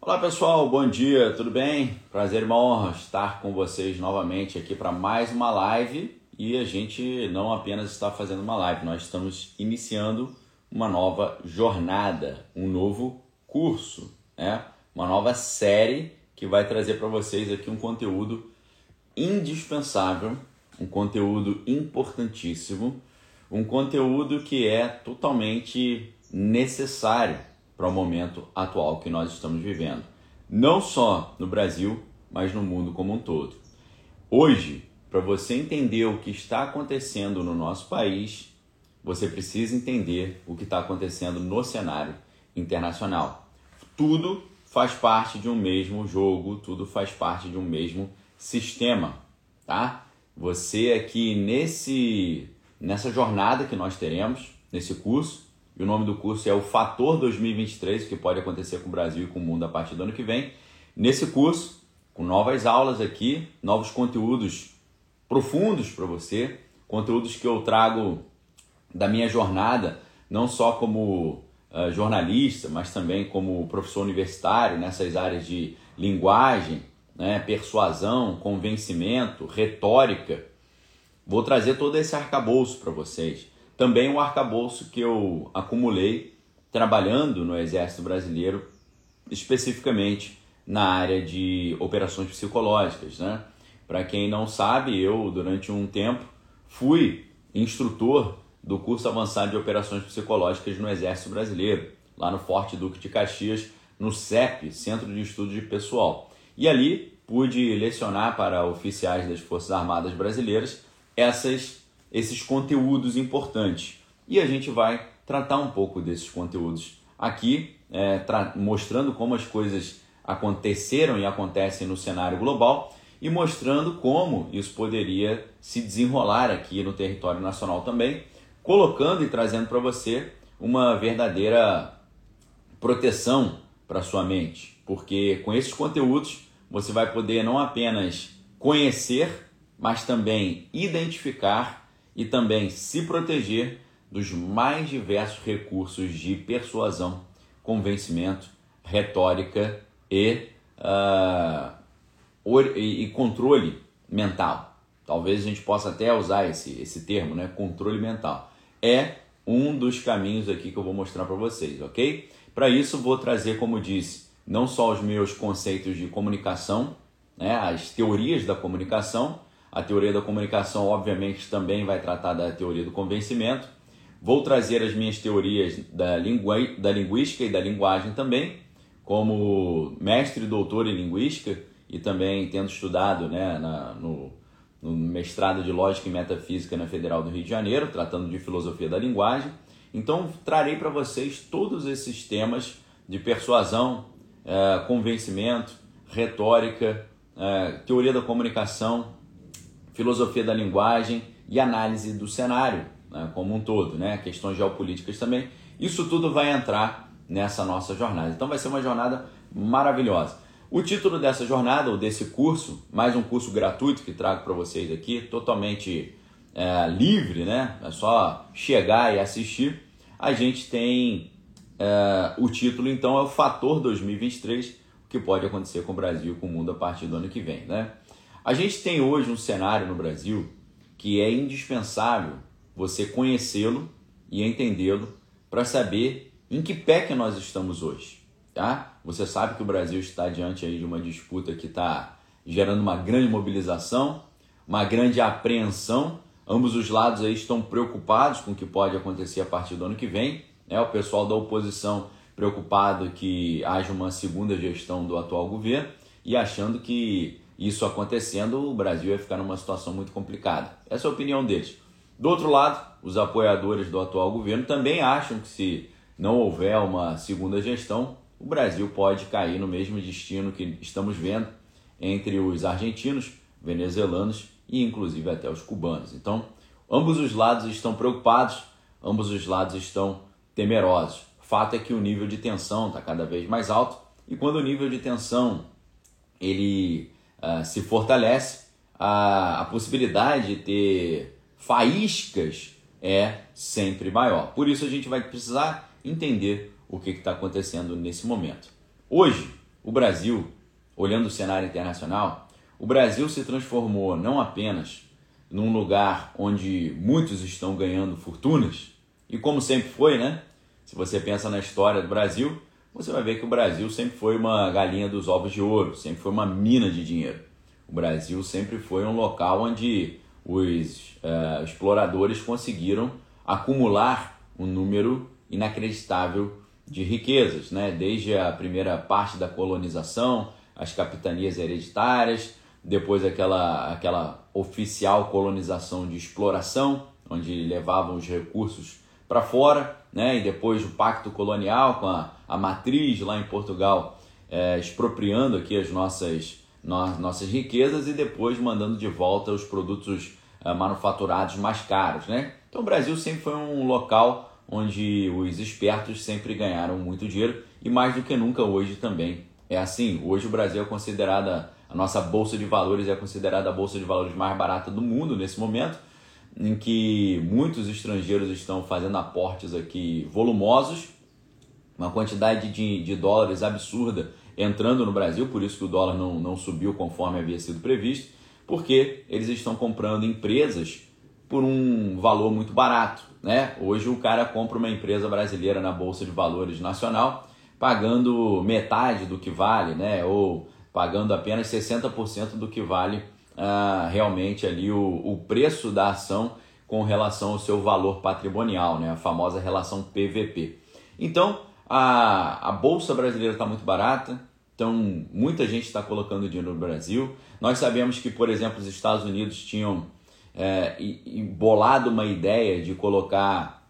Olá pessoal, bom dia, tudo bem? Prazer e uma honra estar com vocês novamente aqui para mais uma live e a gente não apenas está fazendo uma live, nós estamos iniciando uma nova jornada, um novo curso, né? uma nova série que vai trazer para vocês aqui um conteúdo indispensável, um conteúdo importantíssimo, um conteúdo que é totalmente necessário para o momento atual que nós estamos vivendo, não só no Brasil, mas no mundo como um todo. Hoje, para você entender o que está acontecendo no nosso país, você precisa entender o que está acontecendo no cenário internacional. Tudo faz parte de um mesmo jogo, tudo faz parte de um mesmo sistema, tá? Você aqui nesse nessa jornada que nós teremos nesse curso, e o nome do curso é o Fator 2023, que pode acontecer com o Brasil e com o mundo a partir do ano que vem. Nesse curso, com novas aulas aqui, novos conteúdos profundos para você, conteúdos que eu trago da minha jornada, não só como uh, jornalista, mas também como professor universitário nessas áreas de linguagem, né, persuasão, convencimento, retórica. Vou trazer todo esse arcabouço para vocês também um arcabouço que eu acumulei trabalhando no Exército Brasileiro, especificamente na área de operações psicológicas. Né? Para quem não sabe, eu, durante um tempo, fui instrutor do curso avançado de operações psicológicas no Exército Brasileiro, lá no Forte Duque de Caxias, no CEP, Centro de Estudos de Pessoal. E ali pude lecionar para oficiais das Forças Armadas Brasileiras essas esses conteúdos importantes. E a gente vai tratar um pouco desses conteúdos aqui, é, mostrando como as coisas aconteceram e acontecem no cenário global e mostrando como isso poderia se desenrolar aqui no território nacional também, colocando e trazendo para você uma verdadeira proteção para sua mente, porque com esses conteúdos você vai poder não apenas conhecer, mas também identificar e também se proteger dos mais diversos recursos de persuasão, convencimento, retórica e, uh, e controle mental. Talvez a gente possa até usar esse, esse termo, né? Controle mental. É um dos caminhos aqui que eu vou mostrar para vocês, ok? Para isso, vou trazer, como disse, não só os meus conceitos de comunicação, né? as teorias da comunicação, a teoria da comunicação, obviamente, também vai tratar da teoria do convencimento. Vou trazer as minhas teorias da, lingu... da linguística e da linguagem também, como mestre e doutor em linguística e também tendo estudado né, na, no, no mestrado de Lógica e Metafísica na Federal do Rio de Janeiro, tratando de filosofia da linguagem. Então, trarei para vocês todos esses temas de persuasão, é, convencimento, retórica, é, teoria da comunicação, filosofia da linguagem e análise do cenário né, como um todo, né, questões geopolíticas também. Isso tudo vai entrar nessa nossa jornada. Então vai ser uma jornada maravilhosa. O título dessa jornada, ou desse curso, mais um curso gratuito que trago para vocês aqui, totalmente é, livre, né? É só chegar e assistir. A gente tem é, o título, então, é o Fator 2023, o que pode acontecer com o Brasil com o mundo a partir do ano que vem, né? A gente tem hoje um cenário no Brasil que é indispensável você conhecê-lo e entendê-lo para saber em que pé que nós estamos hoje, tá? Você sabe que o Brasil está diante aí de uma disputa que está gerando uma grande mobilização, uma grande apreensão. Ambos os lados aí estão preocupados com o que pode acontecer a partir do ano que vem. Né? O pessoal da oposição preocupado que haja uma segunda gestão do atual governo e achando que isso acontecendo, o Brasil ia ficar numa situação muito complicada. Essa é a opinião deles. Do outro lado, os apoiadores do atual governo também acham que se não houver uma segunda gestão, o Brasil pode cair no mesmo destino que estamos vendo entre os argentinos, venezuelanos e inclusive até os cubanos. Então, ambos os lados estão preocupados, ambos os lados estão temerosos. Fato é que o nível de tensão está cada vez mais alto e quando o nível de tensão ele uh, se fortalece, a, a possibilidade de ter faíscas é sempre maior. Por isso a gente vai precisar entender o que está acontecendo nesse momento. Hoje, o Brasil, olhando o cenário internacional, o Brasil se transformou não apenas num lugar onde muitos estão ganhando fortunas, e como sempre foi, né? Se você pensa na história do Brasil, você vai ver que o Brasil sempre foi uma galinha dos ovos de ouro, sempre foi uma mina de dinheiro. O Brasil sempre foi um local onde os uh, exploradores conseguiram acumular um número inacreditável de riquezas, né? desde a primeira parte da colonização, as capitanias hereditárias, depois aquela, aquela oficial colonização de exploração, onde levavam os recursos para fora, né? e depois o pacto colonial com a, a matriz lá em Portugal é, expropriando aqui as nossas, no, nossas riquezas e depois mandando de volta os produtos é, manufaturados mais caros. Né? Então o Brasil sempre foi um local onde os espertos sempre ganharam muito dinheiro e mais do que nunca hoje também é assim. Hoje o Brasil é considerada a nossa bolsa de valores é considerada a bolsa de valores mais barata do mundo nesse momento, em que muitos estrangeiros estão fazendo aportes aqui volumosos, uma quantidade de, de dólares absurda entrando no Brasil, por isso que o dólar não, não subiu conforme havia sido previsto, porque eles estão comprando empresas por um valor muito barato. Né? Hoje o cara compra uma empresa brasileira na Bolsa de Valores Nacional pagando metade do que vale, né? ou pagando apenas 60% do que vale uh, realmente ali o, o preço da ação com relação ao seu valor patrimonial, né? a famosa relação PVP. Então, a, a Bolsa Brasileira está muito barata, então muita gente está colocando dinheiro no Brasil. Nós sabemos que, por exemplo, os Estados Unidos tinham é, bolado uma ideia de colocar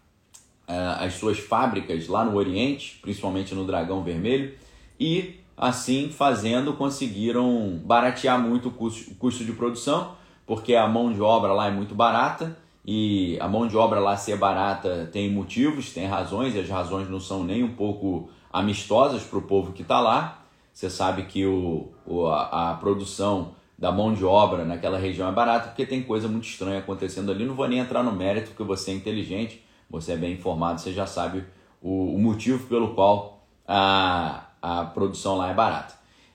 é, as suas fábricas lá no Oriente, principalmente no Dragão Vermelho, e assim fazendo conseguiram baratear muito o custo, o custo de produção, porque a mão de obra lá é muito barata e a mão de obra lá ser barata tem motivos, tem razões, e as razões não são nem um pouco amistosas para o povo que está lá. Você sabe que o, o a, a, produção da mão de obra naquela região é barata porque tem coisa muito estranha acontecendo ali. Não vou nem entrar no mérito, porque você é inteligente, você é bem informado, você já sabe o, o motivo pelo qual a, a produção lá é barata.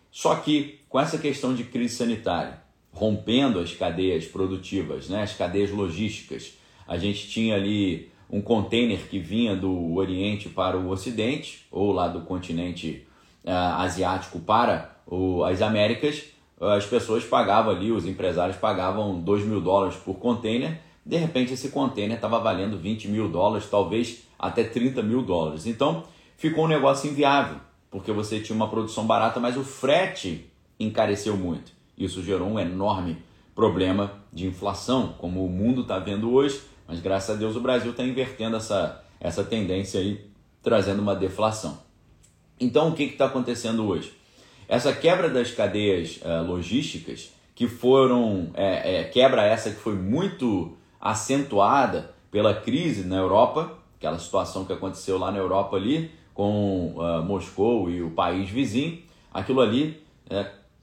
Só que com essa questão de crise sanitária, rompendo as cadeias produtivas, né, as cadeias logísticas, a gente tinha ali um container que vinha do Oriente para o Ocidente, ou lá do continente uh, asiático para o, as Américas, as pessoas pagavam ali, os empresários pagavam 2 mil dólares por container, de repente esse container estava valendo 20 mil dólares, talvez até 30 mil dólares. Então ficou um negócio inviável porque você tinha uma produção barata, mas o frete encareceu muito. Isso gerou um enorme problema de inflação, como o mundo está vendo hoje, mas graças a Deus o Brasil está invertendo essa, essa tendência aí, trazendo uma deflação. Então o que está acontecendo hoje? Essa quebra das cadeias uh, logísticas, que foram, é, quebra essa que foi muito acentuada pela crise na Europa, aquela situação que aconteceu lá na Europa ali, com uh, Moscou e o país vizinho, aquilo ali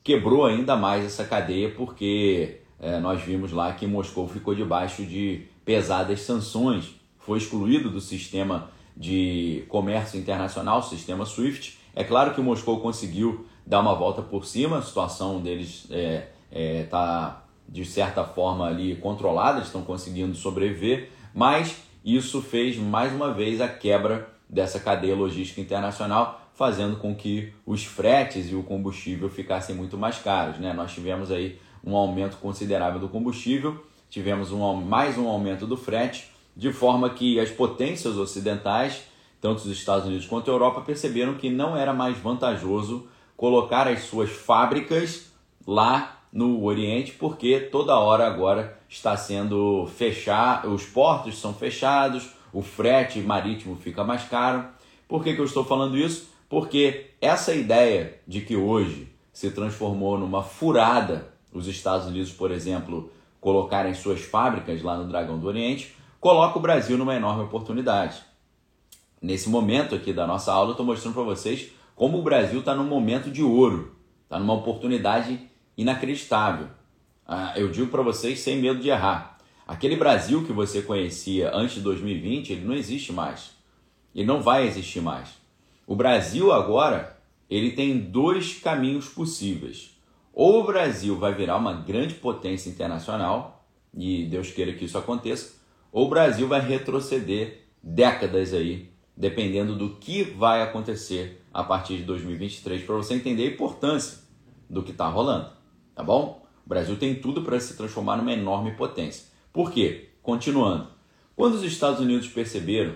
quebrou ainda mais essa cadeia, porque é, nós vimos lá que Moscou ficou debaixo de pesadas sanções, foi excluído do sistema de comércio internacional, sistema SWIFT. É claro que Moscou conseguiu dar uma volta por cima, a situação deles está é, é, tá, de certa forma ali controlada, estão conseguindo sobreviver, mas isso fez mais uma vez a quebra dessa cadeia logística internacional, fazendo com que os fretes e o combustível ficassem muito mais caros. Né? Nós tivemos aí um aumento considerável do combustível, tivemos um, mais um aumento do frete, de forma que as potências ocidentais, tanto os Estados Unidos quanto a Europa, perceberam que não era mais vantajoso colocar as suas fábricas lá no Oriente, porque toda hora agora está sendo fechar, os portos são fechados, o frete marítimo fica mais caro. Por que, que eu estou falando isso? Porque essa ideia de que hoje se transformou numa furada os Estados Unidos, por exemplo, colocarem suas fábricas lá no Dragão do Oriente, coloca o Brasil numa enorme oportunidade. Nesse momento aqui da nossa aula, eu estou mostrando para vocês como o Brasil está num momento de ouro, está numa oportunidade inacreditável. Ah, eu digo para vocês sem medo de errar. Aquele Brasil que você conhecia antes de 2020, ele não existe mais. Ele não vai existir mais. O Brasil agora, ele tem dois caminhos possíveis. Ou o Brasil vai virar uma grande potência internacional, e Deus queira que isso aconteça, ou o Brasil vai retroceder décadas aí, dependendo do que vai acontecer a partir de 2023, para você entender a importância do que está rolando, tá bom? O Brasil tem tudo para se transformar numa enorme potência. Por quê? Continuando. Quando os Estados Unidos perceberam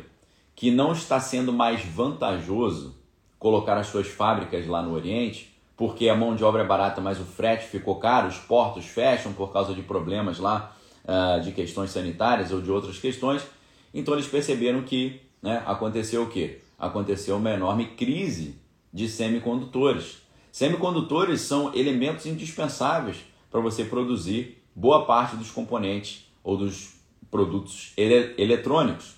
que não está sendo mais vantajoso colocar as suas fábricas lá no Oriente, porque a mão de obra é barata, mas o frete ficou caro, os portos fecham por causa de problemas lá uh, de questões sanitárias ou de outras questões, então eles perceberam que né, aconteceu o quê? Aconteceu uma enorme crise de semicondutores. Semicondutores são elementos indispensáveis para você produzir boa parte dos componentes ou dos produtos ele eletrônicos.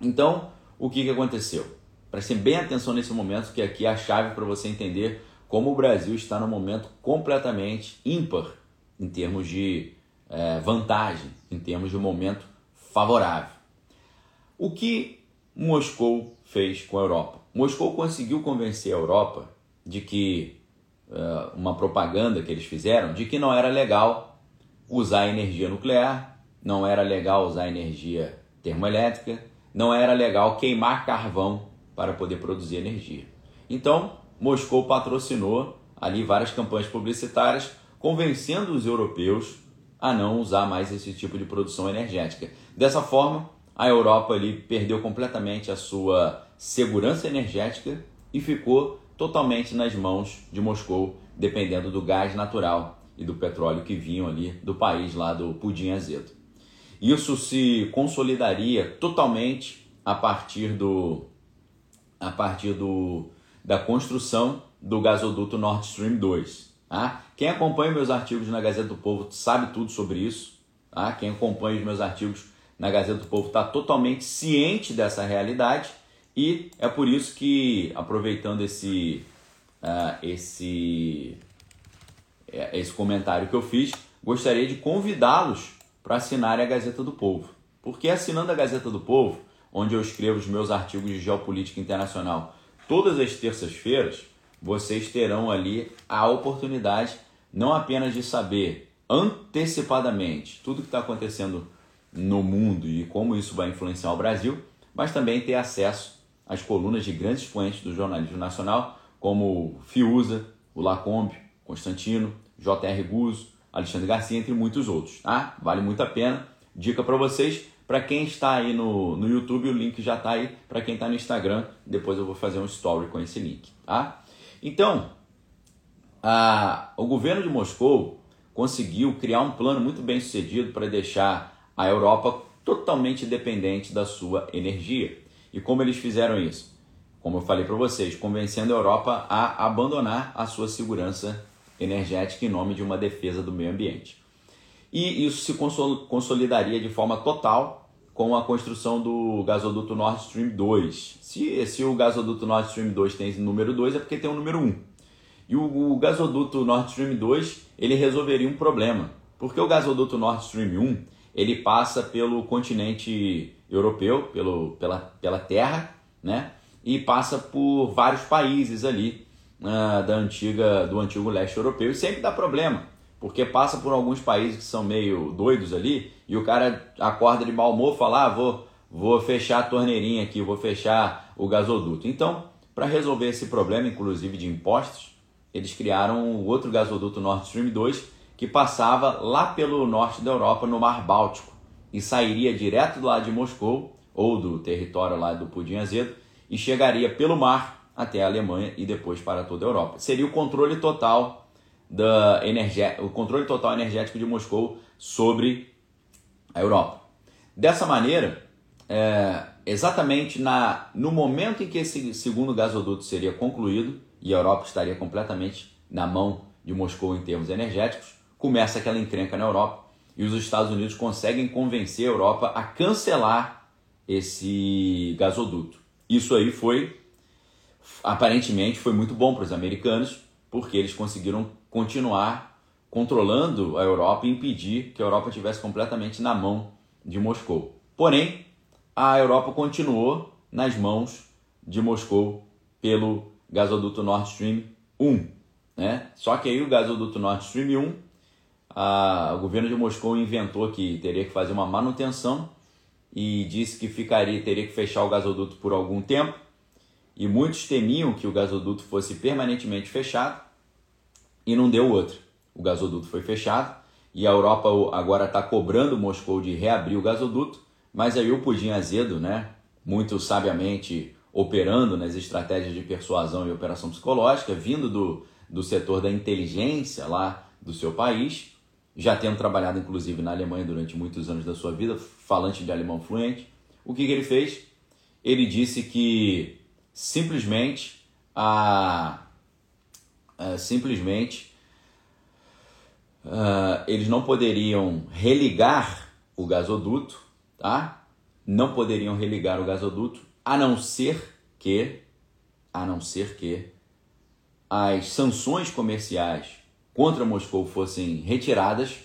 Então, o que, que aconteceu? Prestem bem atenção nesse momento, que aqui é a chave para você entender como o Brasil está no momento completamente ímpar em termos de é, vantagem, em termos de momento favorável. O que Moscou fez com a Europa? Moscou conseguiu convencer a Europa de que uh, uma propaganda que eles fizeram de que não era legal usar energia nuclear, não era legal usar energia termoelétrica, não era legal queimar carvão para poder produzir energia. Então, Moscou patrocinou ali várias campanhas publicitárias convencendo os europeus a não usar mais esse tipo de produção energética. Dessa forma, a Europa ali perdeu completamente a sua segurança energética e ficou totalmente nas mãos de Moscou, dependendo do gás natural e do petróleo que vinham ali do país lá do pudim azedo. Isso se consolidaria totalmente a partir do a partir do, da construção do gasoduto Nord Stream 2. Tá? Quem acompanha meus artigos na Gazeta do Povo sabe tudo sobre isso. Tá? Quem acompanha os meus artigos na Gazeta do Povo está totalmente ciente dessa realidade e é por isso que, aproveitando esse, uh, esse, uh, esse comentário que eu fiz, gostaria de convidá-los para assinarem a Gazeta do Povo. Porque assinando a Gazeta do Povo, onde eu escrevo os meus artigos de geopolítica internacional todas as terças-feiras, vocês terão ali a oportunidade não apenas de saber antecipadamente tudo que está acontecendo no mundo e como isso vai influenciar o Brasil, mas também ter acesso as colunas de grandes expoentes do jornalismo nacional, como Fiuza, o Lacombe, Constantino, J.R. Guzzo, Alexandre Garcia, entre muitos outros. Tá? Vale muito a pena. Dica para vocês. Para quem está aí no, no YouTube, o link já está aí. Para quem está no Instagram, depois eu vou fazer um story com esse link. Tá? Então, a, o governo de Moscou conseguiu criar um plano muito bem sucedido para deixar a Europa totalmente dependente da sua energia. E como eles fizeram isso? Como eu falei para vocês, convencendo a Europa a abandonar a sua segurança energética em nome de uma defesa do meio ambiente. E isso se consolidaria de forma total com a construção do gasoduto Nord Stream 2. Se, se o gasoduto Nord Stream 2 tem número 2, é porque tem o número 1. E o, o gasoduto Nord Stream 2 ele resolveria um problema, porque o gasoduto Nord Stream 1 ele passa pelo continente europeu, pelo, pela, pela terra, né? E passa por vários países ali uh, da antiga, do antigo leste europeu e sempre dá problema, porque passa por alguns países que são meio doidos ali e o cara acorda de mau humor e fala: ah, vou, vou fechar a torneirinha aqui, vou fechar o gasoduto. Então, para resolver esse problema, inclusive de impostos, eles criaram o outro gasoduto Nord Stream 2 que passava lá pelo norte da Europa, no Mar Báltico, e sairia direto do lado de Moscou, ou do território lá do Pudim Azedo, e chegaria pelo mar até a Alemanha e depois para toda a Europa. Seria o controle total da o controle total energético de Moscou sobre a Europa. Dessa maneira, é, exatamente na, no momento em que esse segundo gasoduto seria concluído e a Europa estaria completamente na mão de Moscou em termos energéticos, começa aquela encrenca na Europa e os Estados Unidos conseguem convencer a Europa a cancelar esse gasoduto. Isso aí foi, aparentemente, foi muito bom para os americanos, porque eles conseguiram continuar controlando a Europa e impedir que a Europa tivesse completamente na mão de Moscou. Porém, a Europa continuou nas mãos de Moscou pelo gasoduto Nord Stream 1. Né? Só que aí o gasoduto Nord Stream 1, a, o governo de Moscou inventou que teria que fazer uma manutenção e disse que ficaria, teria que fechar o gasoduto por algum tempo. E muitos temiam que o gasoduto fosse permanentemente fechado e não deu outro. O gasoduto foi fechado e a Europa agora está cobrando Moscou de reabrir o gasoduto, mas aí o Pudim Azedo, né, muito sabiamente operando nas estratégias de persuasão e operação psicológica, vindo do, do setor da inteligência lá do seu país, já tendo trabalhado inclusive na Alemanha durante muitos anos da sua vida, falante de alemão fluente. O que, que ele fez? Ele disse que simplesmente a, a simplesmente eles não poderiam religar o gasoduto, tá? Não poderiam religar o gasoduto a não ser que, a não ser que as sanções comerciais contra Moscou fossem retiradas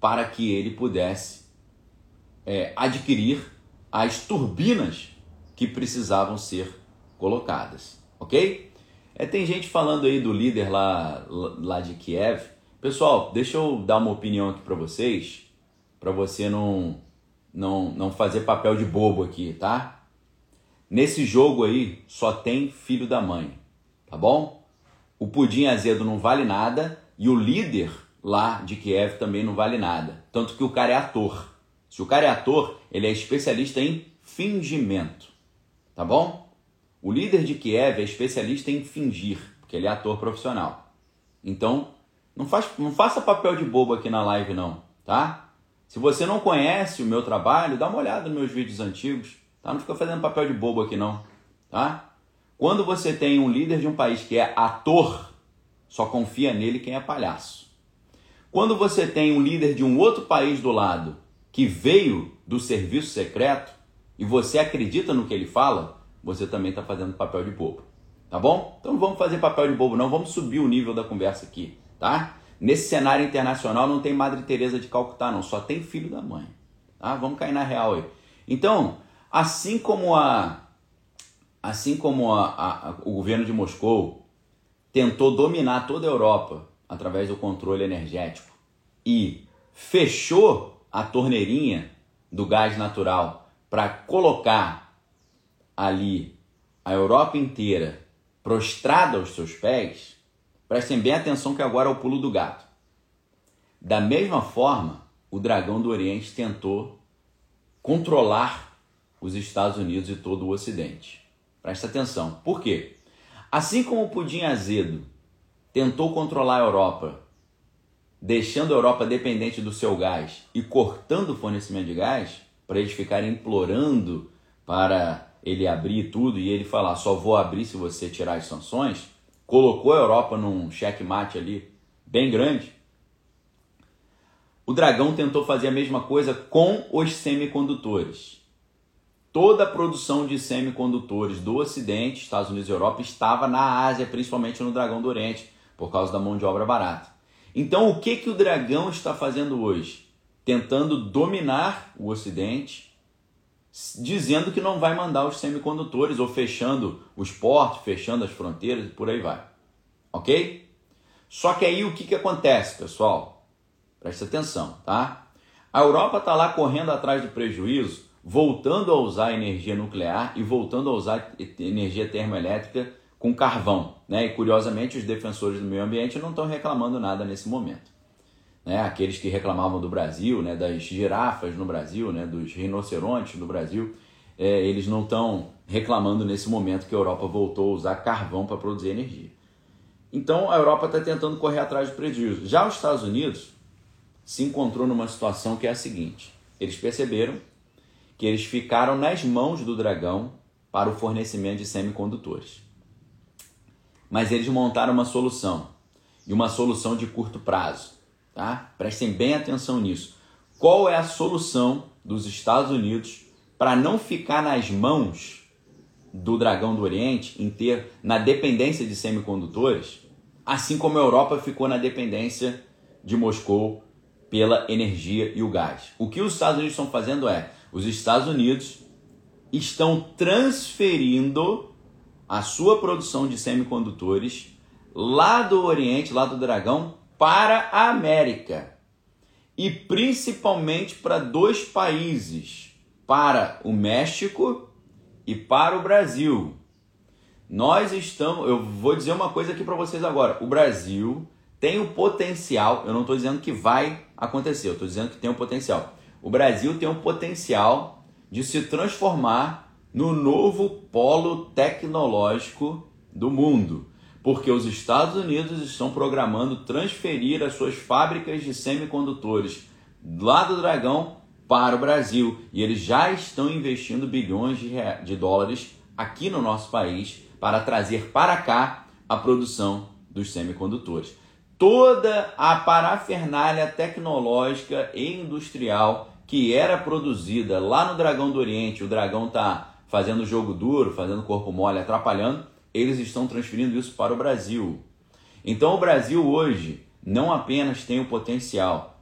para que ele pudesse é, adquirir as turbinas que precisavam ser colocadas, ok? É, tem gente falando aí do líder lá, lá de Kiev. Pessoal, deixa eu dar uma opinião aqui para vocês, para você não, não, não fazer papel de bobo aqui, tá? Nesse jogo aí só tem filho da mãe, tá bom? O pudim azedo não vale nada e o líder lá de Kiev também não vale nada. Tanto que o cara é ator. Se o cara é ator, ele é especialista em fingimento, tá bom? O líder de Kiev é especialista em fingir, porque ele é ator profissional. Então, não, faz, não faça papel de bobo aqui na live não, tá? Se você não conhece o meu trabalho, dá uma olhada nos meus vídeos antigos. Tá? Não fica fazendo papel de bobo aqui não, tá? Quando você tem um líder de um país que é ator, só confia nele quem é palhaço. Quando você tem um líder de um outro país do lado que veio do serviço secreto e você acredita no que ele fala, você também está fazendo papel de bobo. Tá bom? Então não vamos fazer papel de bobo, não. Vamos subir o nível da conversa aqui, tá? Nesse cenário internacional não tem Madre Teresa de Calcutá, não. Só tem filho da mãe. Tá? Vamos cair na real aí. Então, Assim como, a, assim como a, a, o governo de Moscou tentou dominar toda a Europa através do controle energético e fechou a torneirinha do gás natural para colocar ali a Europa inteira prostrada aos seus pés, prestem bem atenção que agora é o pulo do gato. Da mesma forma, o dragão do Oriente tentou controlar os Estados Unidos e todo o Ocidente. Presta atenção. Por quê? Assim como o pudim azedo tentou controlar a Europa, deixando a Europa dependente do seu gás e cortando o fornecimento de gás, para eles ficarem implorando para ele abrir tudo e ele falar só vou abrir se você tirar as sanções, colocou a Europa num checkmate ali bem grande. O dragão tentou fazer a mesma coisa com os semicondutores. Toda a produção de semicondutores do Ocidente, Estados Unidos e Europa, estava na Ásia, principalmente no Dragão do Oriente, por causa da mão de obra barata. Então, o que, que o Dragão está fazendo hoje? Tentando dominar o Ocidente, dizendo que não vai mandar os semicondutores, ou fechando os portos, fechando as fronteiras e por aí vai. Ok? Só que aí o que, que acontece, pessoal? Presta atenção, tá? A Europa está lá correndo atrás do prejuízo voltando a usar energia nuclear e voltando a usar energia termoelétrica com carvão. Né? E curiosamente, os defensores do meio ambiente não estão reclamando nada nesse momento. Né? Aqueles que reclamavam do Brasil, né? das girafas no Brasil, né? dos rinocerontes no Brasil, é, eles não estão reclamando nesse momento que a Europa voltou a usar carvão para produzir energia. Então a Europa está tentando correr atrás do prejuízo. Já os Estados Unidos se encontrou numa situação que é a seguinte: eles perceberam que eles ficaram nas mãos do dragão para o fornecimento de semicondutores. Mas eles montaram uma solução, e uma solução de curto prazo. Tá? Prestem bem atenção nisso. Qual é a solução dos Estados Unidos para não ficar nas mãos do dragão do Oriente, em ter na dependência de semicondutores, assim como a Europa ficou na dependência de Moscou pela energia e o gás. O que os Estados Unidos estão fazendo é os Estados Unidos estão transferindo a sua produção de semicondutores lá do Oriente, lá do Dragão, para a América. E principalmente para dois países, para o México e para o Brasil. Nós estamos, eu vou dizer uma coisa aqui para vocês agora. O Brasil tem o potencial, eu não estou dizendo que vai acontecer, eu estou dizendo que tem o potencial. O Brasil tem o potencial de se transformar no novo polo tecnológico do mundo, porque os Estados Unidos estão programando transferir as suas fábricas de semicondutores lá do Dragão para o Brasil e eles já estão investindo bilhões de, de dólares aqui no nosso país para trazer para cá a produção dos semicondutores. Toda a parafernália tecnológica e industrial que era produzida lá no Dragão do Oriente, o Dragão está fazendo jogo duro, fazendo corpo mole, atrapalhando, eles estão transferindo isso para o Brasil. Então o Brasil hoje não apenas tem o potencial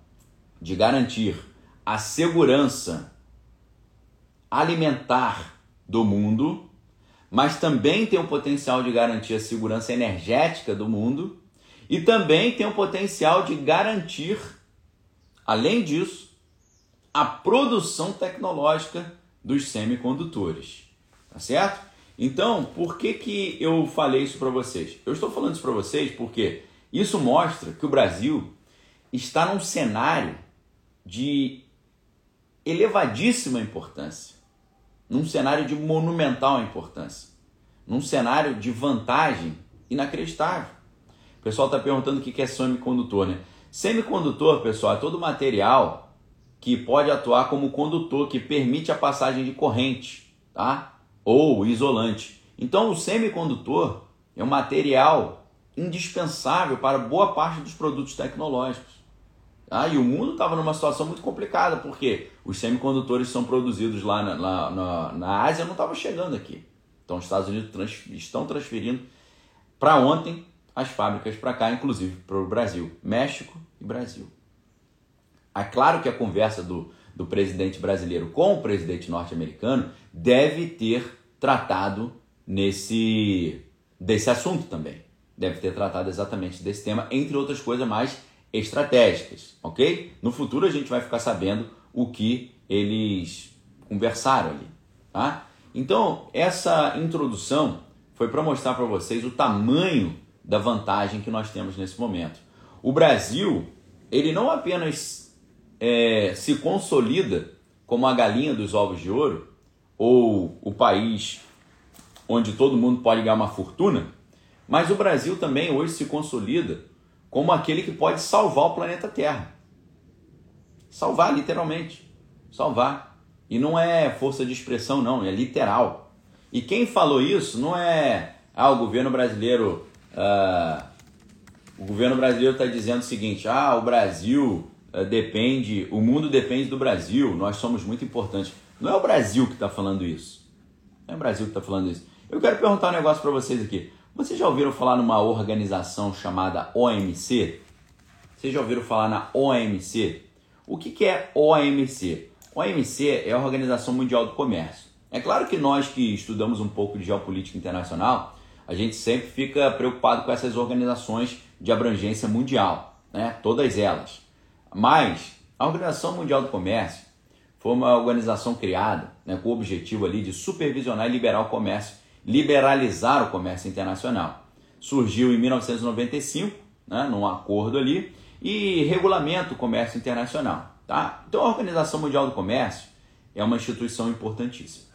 de garantir a segurança alimentar do mundo, mas também tem o potencial de garantir a segurança energética do mundo e também tem o potencial de garantir, além disso, a produção tecnológica dos semicondutores. Tá certo? Então, por que, que eu falei isso para vocês? Eu estou falando isso para vocês porque isso mostra que o Brasil está num cenário de elevadíssima importância, num cenário de monumental importância, num cenário de vantagem inacreditável. O pessoal está perguntando o que é semicondutor, né? Semicondutor, pessoal, é todo material que pode atuar como condutor, que permite a passagem de corrente, tá? Ou isolante. Então, o semicondutor é um material indispensável para boa parte dos produtos tecnológicos. Tá? E o mundo estava numa situação muito complicada, porque os semicondutores são produzidos lá na, na, na, na Ásia não estavam chegando aqui. Então, os Estados Unidos trans, estão transferindo para ontem as fábricas para cá, inclusive para o Brasil, México e Brasil. É claro que a conversa do, do presidente brasileiro com o presidente norte-americano deve ter tratado nesse desse assunto também. Deve ter tratado exatamente desse tema, entre outras coisas mais estratégicas, ok? No futuro a gente vai ficar sabendo o que eles conversaram ali, tá? Então, essa introdução foi para mostrar para vocês o tamanho da vantagem que nós temos nesse momento. O Brasil, ele não apenas é, se consolida como a galinha dos ovos de ouro, ou o país onde todo mundo pode ganhar uma fortuna, mas o Brasil também hoje se consolida como aquele que pode salvar o planeta Terra. Salvar, literalmente. Salvar. E não é força de expressão, não, é literal. E quem falou isso não é. Ah, o governo brasileiro. Ah, o governo brasileiro está dizendo o seguinte: ah, o Brasil depende, o mundo depende do Brasil, nós somos muito importantes. Não é o Brasil que está falando isso. Não é o Brasil que está falando isso. Eu quero perguntar um negócio para vocês aqui. Vocês já ouviram falar numa organização chamada OMC? Vocês já ouviram falar na OMC? O que, que é OMC? OMC é a Organização Mundial do Comércio. É claro que nós que estudamos um pouco de geopolítica internacional, a gente sempre fica preocupado com essas organizações de abrangência mundial, né? todas elas. Mas a Organização Mundial do Comércio foi uma organização criada né, com o objetivo ali de supervisionar e liberar o comércio, liberalizar o comércio internacional. Surgiu em 1995, né, num acordo ali, e regulamenta o comércio internacional. Tá? Então a Organização Mundial do Comércio é uma instituição importantíssima.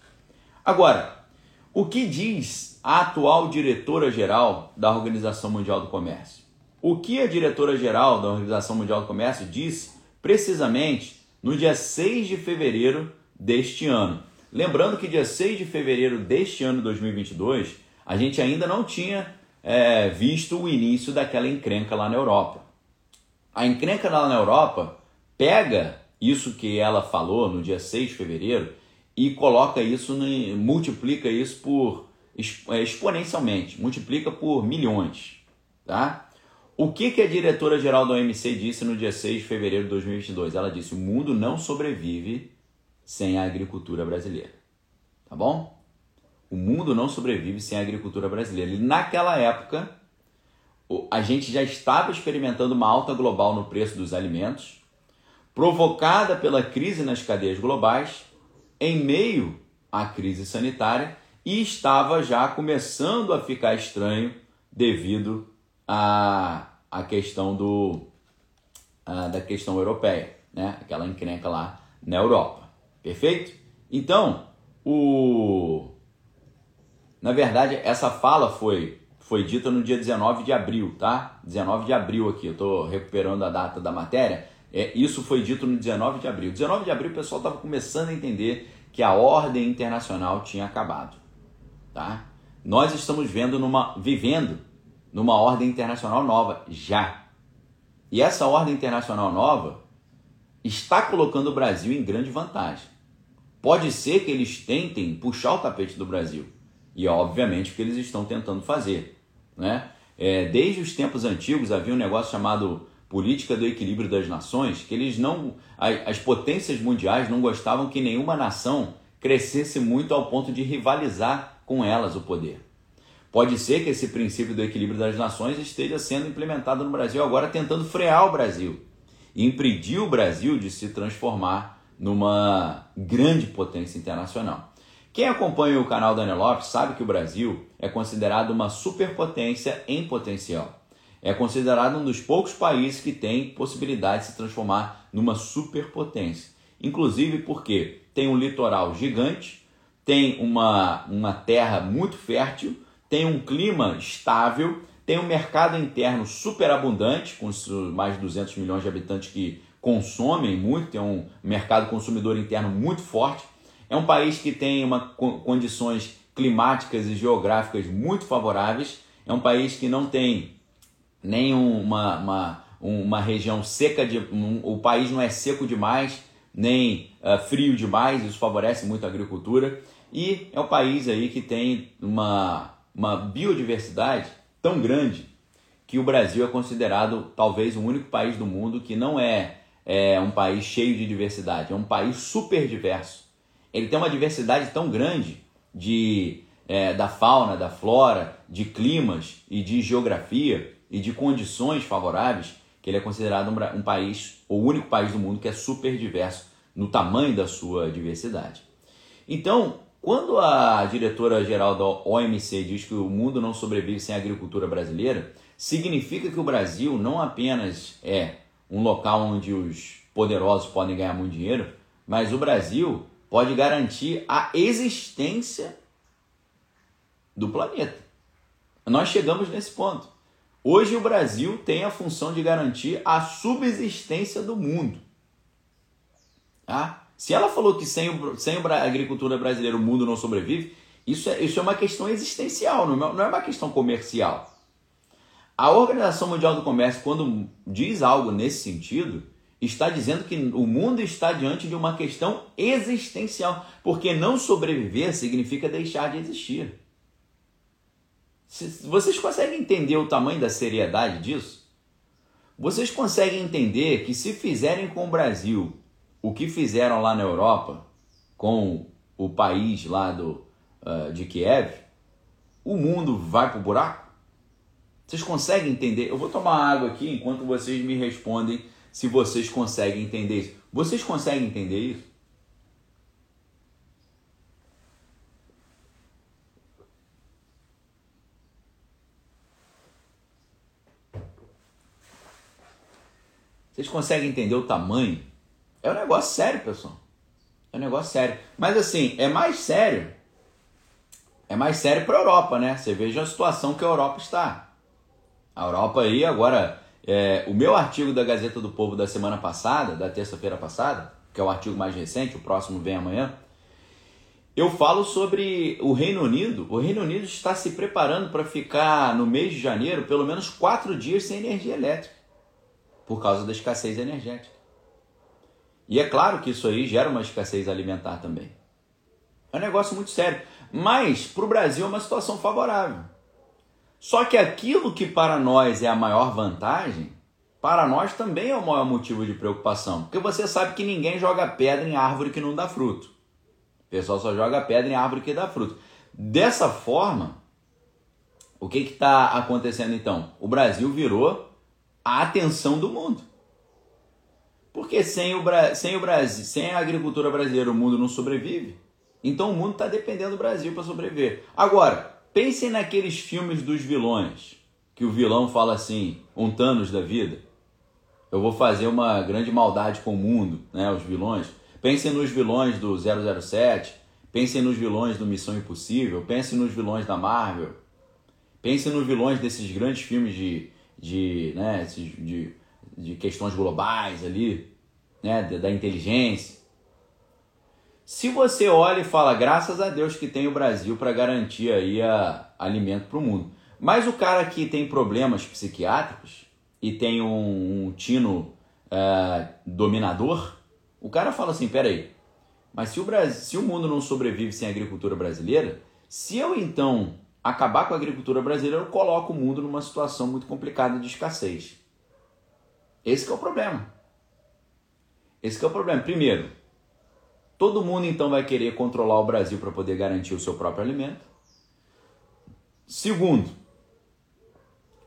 Agora, o que diz a atual diretora-geral da Organização Mundial do Comércio? O que a diretora-geral da Organização Mundial do Comércio disse precisamente no dia 6 de fevereiro deste ano. Lembrando que dia 6 de fevereiro deste ano 2022, a gente ainda não tinha é, visto o início daquela encrenca lá na Europa. A encrenca lá na Europa pega isso que ela falou no dia 6 de fevereiro e coloca isso, multiplica isso por é, exponencialmente, multiplica por milhões, tá? O que, que a diretora-geral da OMC disse no dia 6 de fevereiro de 2022? Ela disse: o mundo não sobrevive sem a agricultura brasileira. Tá bom? O mundo não sobrevive sem a agricultura brasileira. E naquela época, a gente já estava experimentando uma alta global no preço dos alimentos, provocada pela crise nas cadeias globais, em meio à crise sanitária, e estava já começando a ficar estranho devido à, à questão do, à, da questão europeia, né? aquela encrenca lá na Europa. Perfeito? Então, o... na verdade, essa fala foi foi dita no dia 19 de abril, tá? 19 de abril aqui, eu estou recuperando a data da matéria. É, isso foi dito no 19 de abril. 19 de abril o pessoal estava começando a entender que a ordem internacional tinha acabado, tá? Nós estamos vendo numa, vivendo numa ordem internacional nova já. E essa ordem internacional nova está colocando o Brasil em grande vantagem. Pode ser que eles tentem puxar o tapete do Brasil. E é obviamente o que eles estão tentando fazer. Né? É, desde os tempos antigos havia um negócio chamado política do equilíbrio das nações, que eles não, as potências mundiais não gostavam que nenhuma nação crescesse muito ao ponto de rivalizar com elas o poder. Pode ser que esse princípio do equilíbrio das nações esteja sendo implementado no Brasil agora, tentando frear o Brasil impedir o Brasil de se transformar numa grande potência internacional. Quem acompanha o canal Daniel Lopes sabe que o Brasil é considerado uma superpotência em potencial. É considerado um dos poucos países que tem possibilidade de se transformar numa superpotência. Inclusive porque tem um litoral gigante, tem uma, uma terra muito fértil, tem um clima estável, tem um mercado interno superabundante, com mais de 200 milhões de habitantes que consomem muito, tem um mercado consumidor interno muito forte é um país que tem uma, condições climáticas e geográficas muito favoráveis. É um país que não tem nenhuma uma, uma região seca, de, um, o país não é seco demais, nem uh, frio demais, isso favorece muito a agricultura. E é um país aí que tem uma, uma biodiversidade tão grande que o Brasil é considerado talvez o único país do mundo que não é, é um país cheio de diversidade, é um país super diverso ele tem uma diversidade tão grande de, é, da fauna, da flora, de climas e de geografia e de condições favoráveis que ele é considerado um, um país, o único país do mundo que é super diverso no tamanho da sua diversidade. Então, quando a diretora-geral da OMC diz que o mundo não sobrevive sem a agricultura brasileira, significa que o Brasil não apenas é um local onde os poderosos podem ganhar muito dinheiro, mas o Brasil pode garantir a existência do planeta. Nós chegamos nesse ponto. Hoje o Brasil tem a função de garantir a subsistência do mundo. Tá? Se ela falou que sem, o, sem a agricultura brasileira o mundo não sobrevive, isso é, isso é uma questão existencial, não é, não é uma questão comercial. A Organização Mundial do Comércio, quando diz algo nesse sentido, está dizendo que o mundo está diante de uma questão existencial, porque não sobreviver significa deixar de existir. Vocês conseguem entender o tamanho da seriedade disso? Vocês conseguem entender que se fizerem com o Brasil o que fizeram lá na Europa, com o país lá do, uh, de Kiev, o mundo vai para o buraco? Vocês conseguem entender? Eu vou tomar água aqui enquanto vocês me respondem se vocês conseguem entender isso. Vocês conseguem entender isso? Vocês conseguem entender o tamanho? É um negócio sério, pessoal. É um negócio sério. Mas assim, é mais sério. É mais sério para a Europa, né? Você veja a situação que a Europa está. A Europa aí agora é, o meu artigo da Gazeta do Povo da semana passada, da terça-feira passada, que é o artigo mais recente, o próximo vem amanhã, eu falo sobre o Reino Unido. O Reino Unido está se preparando para ficar no mês de janeiro pelo menos quatro dias sem energia elétrica, por causa da escassez energética. E é claro que isso aí gera uma escassez alimentar também. É um negócio muito sério. Mas para o Brasil é uma situação favorável. Só que aquilo que para nós é a maior vantagem, para nós também é o maior motivo de preocupação. Porque você sabe que ninguém joga pedra em árvore que não dá fruto. O pessoal só joga pedra em árvore que dá fruto. Dessa forma, o que está acontecendo então? O Brasil virou a atenção do mundo. Porque sem o, sem o Brasil, sem a agricultura brasileira, o mundo não sobrevive. Então o mundo está dependendo do Brasil para sobreviver. Agora, pensem naqueles filmes dos vilões, que o vilão fala assim, um Thanos da vida. Eu vou fazer uma grande maldade com o mundo, né? Os vilões. Pensem nos vilões do 007, pensem nos vilões do Missão Impossível, pensem nos vilões da Marvel. Pense nos vilões desses grandes filmes de, de, né, de, de questões globais ali, né, da inteligência. Se você olha e fala, graças a Deus que tem o Brasil para garantir aí a, alimento para o mundo. Mas o cara que tem problemas psiquiátricos e tem um, um tino é, dominador, o cara fala assim, peraí, mas se o, Brasil, se o mundo não sobrevive sem a agricultura brasileira, se eu então acabar com a agricultura brasileira, coloca o mundo numa situação muito complicada de escassez. Esse é o problema. Esse é o problema. Primeiro, todo mundo então vai querer controlar o Brasil para poder garantir o seu próprio alimento. Segundo,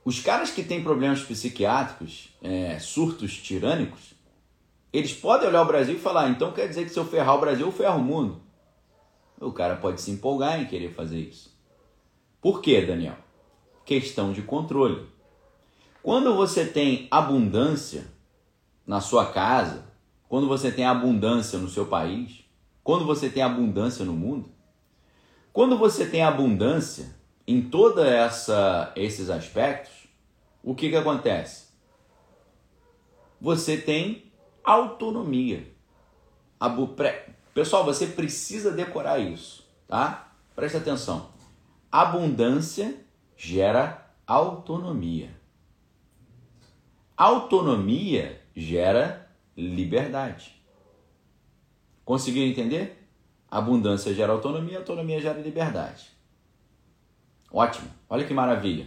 os caras que têm problemas psiquiátricos, é, surtos tirânicos, eles podem olhar o Brasil e falar, então quer dizer que se eu ferrar o Brasil, eu ferro o mundo. O cara pode se empolgar em querer fazer isso. Por quê, Daniel? Questão de controle. Quando você tem abundância na sua casa, quando você tem abundância no seu país, quando você tem abundância no mundo, quando você tem abundância em todos esses aspectos, o que, que acontece? Você tem autonomia. Pessoal, você precisa decorar isso, tá? Preste atenção. Abundância gera autonomia. Autonomia gera liberdade. Conseguiu entender? Abundância gera autonomia, autonomia gera liberdade. Ótimo, olha que maravilha.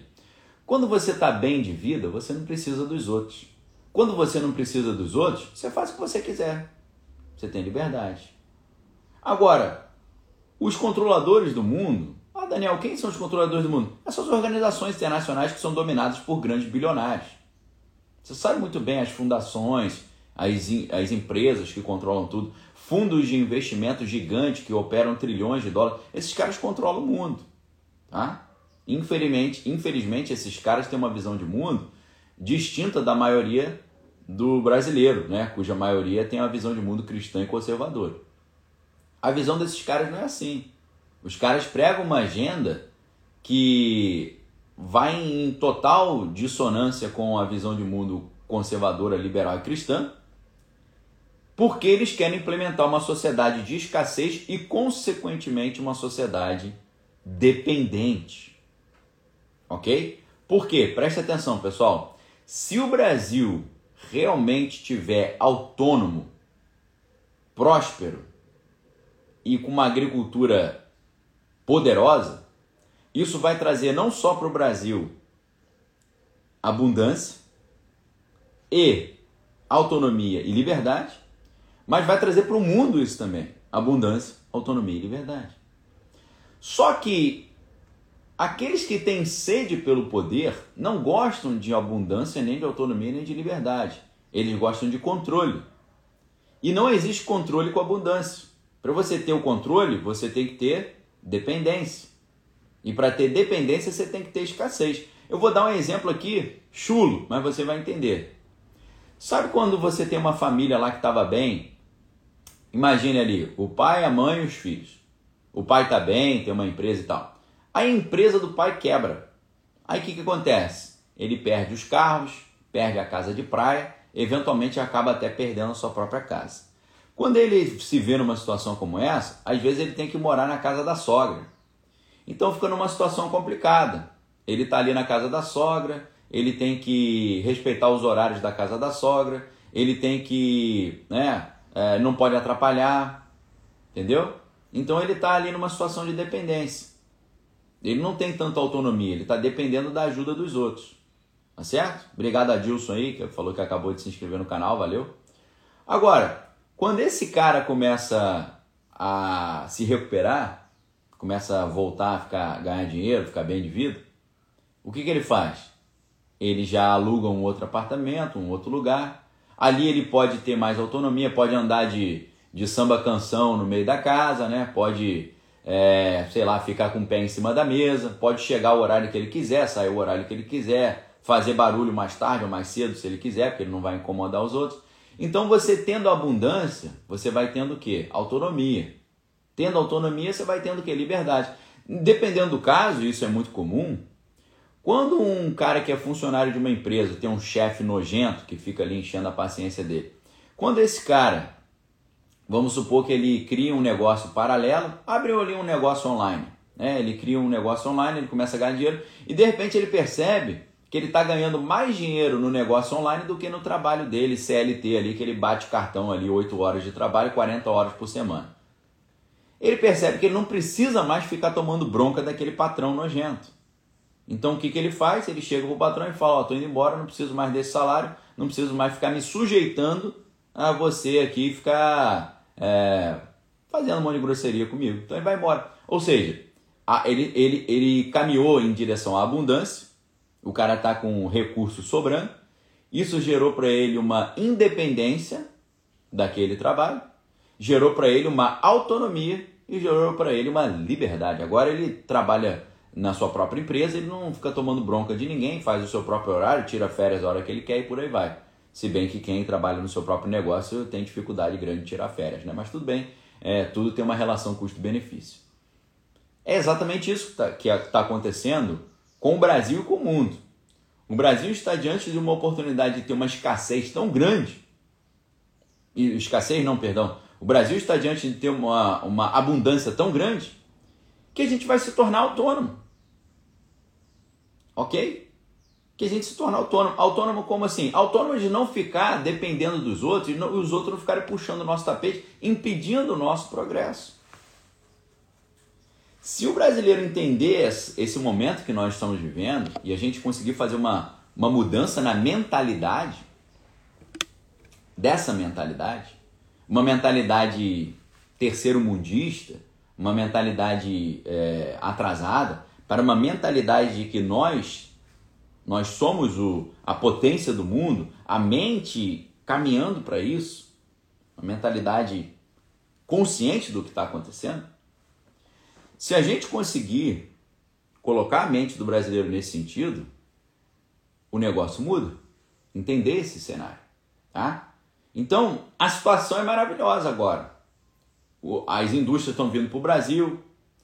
Quando você está bem de vida, você não precisa dos outros. Quando você não precisa dos outros, você faz o que você quiser. Você tem liberdade. Agora, os controladores do mundo ah, Daniel, quem são os controladores do mundo? Essas organizações internacionais que são dominadas por grandes bilionários. Você sabe muito bem as fundações, as, as empresas que controlam tudo, fundos de investimento gigantes que operam trilhões de dólares. Esses caras controlam o mundo. Tá? Infelizmente, infelizmente, esses caras têm uma visão de mundo distinta da maioria do brasileiro, né? cuja maioria tem uma visão de mundo cristã e conservadora. A visão desses caras não é assim. Os caras pregam uma agenda que vai em total dissonância com a visão de mundo conservadora, liberal e cristã, porque eles querem implementar uma sociedade de escassez e, consequentemente, uma sociedade dependente. Ok? Por quê? Preste atenção, pessoal. Se o Brasil realmente tiver autônomo, próspero e com uma agricultura poderosa, isso vai trazer não só para o Brasil abundância e autonomia e liberdade, mas vai trazer para o mundo isso também: abundância, autonomia e liberdade. Só que aqueles que têm sede pelo poder não gostam de abundância, nem de autonomia, nem de liberdade. Eles gostam de controle. E não existe controle com abundância. Para você ter o controle, você tem que ter Dependência. E para ter dependência, você tem que ter escassez. Eu vou dar um exemplo aqui, chulo, mas você vai entender. Sabe quando você tem uma família lá que estava bem? Imagine ali, o pai, a mãe e os filhos. O pai está bem, tem uma empresa e tal. A empresa do pai quebra. Aí o que, que acontece? Ele perde os carros, perde a casa de praia, eventualmente acaba até perdendo a sua própria casa. Quando ele se vê numa situação como essa, às vezes ele tem que morar na casa da sogra. Então fica numa situação complicada. Ele está ali na casa da sogra, ele tem que respeitar os horários da casa da sogra, ele tem que, né, é, não pode atrapalhar, entendeu? Então ele está ali numa situação de dependência. Ele não tem tanta autonomia, ele está dependendo da ajuda dos outros. Tá certo? Obrigado a Dilson aí, que falou que acabou de se inscrever no canal, valeu. Agora, quando esse cara começa a se recuperar, começa a voltar a ficar, ganhar dinheiro, ficar bem de vida, o que, que ele faz? Ele já aluga um outro apartamento, um outro lugar. Ali ele pode ter mais autonomia, pode andar de, de samba canção no meio da casa, né? Pode, é, sei lá, ficar com o pé em cima da mesa, pode chegar o horário que ele quiser, sair o horário que ele quiser, fazer barulho mais tarde ou mais cedo se ele quiser, porque ele não vai incomodar os outros. Então você tendo abundância, você vai tendo o quê? Autonomia. Tendo autonomia, você vai tendo o quê? Liberdade. Dependendo do caso, isso é muito comum, quando um cara que é funcionário de uma empresa tem um chefe nojento que fica ali enchendo a paciência dele, quando esse cara, vamos supor que ele cria um negócio paralelo, abre ali um negócio online, né? ele cria um negócio online, ele começa a ganhar dinheiro e de repente ele percebe que ele está ganhando mais dinheiro no negócio online do que no trabalho dele, CLT ali, que ele bate cartão ali 8 horas de trabalho, 40 horas por semana. Ele percebe que ele não precisa mais ficar tomando bronca daquele patrão nojento. Então o que, que ele faz? Ele chega para o patrão e fala: Ó, oh, estou indo embora, não preciso mais desse salário, não preciso mais ficar me sujeitando a você aqui ficar é, fazendo um monte de grosseria comigo. Então ele vai embora. Ou seja, a, ele, ele, ele caminhou em direção à abundância, o cara está com recurso sobrando, isso gerou para ele uma independência daquele trabalho, gerou para ele uma autonomia e gerou para ele uma liberdade. Agora ele trabalha na sua própria empresa, ele não fica tomando bronca de ninguém, faz o seu próprio horário, tira férias a hora que ele quer e por aí vai. Se bem que quem trabalha no seu próprio negócio tem dificuldade grande de tirar férias, né? Mas tudo bem, é, tudo tem uma relação custo-benefício. É exatamente isso que está tá acontecendo com o Brasil e com o mundo. O Brasil está diante de uma oportunidade de ter uma escassez tão grande, e escassez não, perdão, o Brasil está diante de ter uma, uma abundância tão grande que a gente vai se tornar autônomo. Ok? Que a gente se torna autônomo. Autônomo como assim? Autônomo de não ficar dependendo dos outros e não, os outros não ficarem puxando o nosso tapete, impedindo o nosso progresso. Se o brasileiro entender esse momento que nós estamos vivendo e a gente conseguir fazer uma, uma mudança na mentalidade, dessa mentalidade, uma mentalidade terceiro mundista, uma mentalidade é, atrasada para uma mentalidade de que nós nós somos o, a potência do mundo, a mente caminhando para isso, uma mentalidade consciente do que está acontecendo. Se a gente conseguir colocar a mente do brasileiro nesse sentido, o negócio muda. Entender esse cenário, tá? Então, a situação é maravilhosa agora as indústrias estão vindo para o Brasil,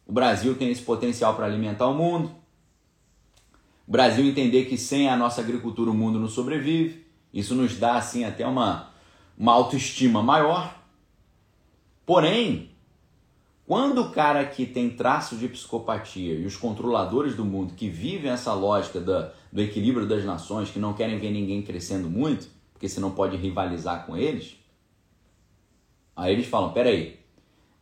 o Brasil tem esse potencial para alimentar o mundo. O Brasil entender que sem a nossa agricultura o mundo não sobrevive. Isso nos dá assim até uma, uma autoestima maior. Porém, quando o cara que tem traços de psicopatia e os controladores do mundo que vivem essa lógica da, do equilíbrio das nações, que não querem ver ninguém crescendo muito, porque senão pode rivalizar com eles, aí eles falam: peraí,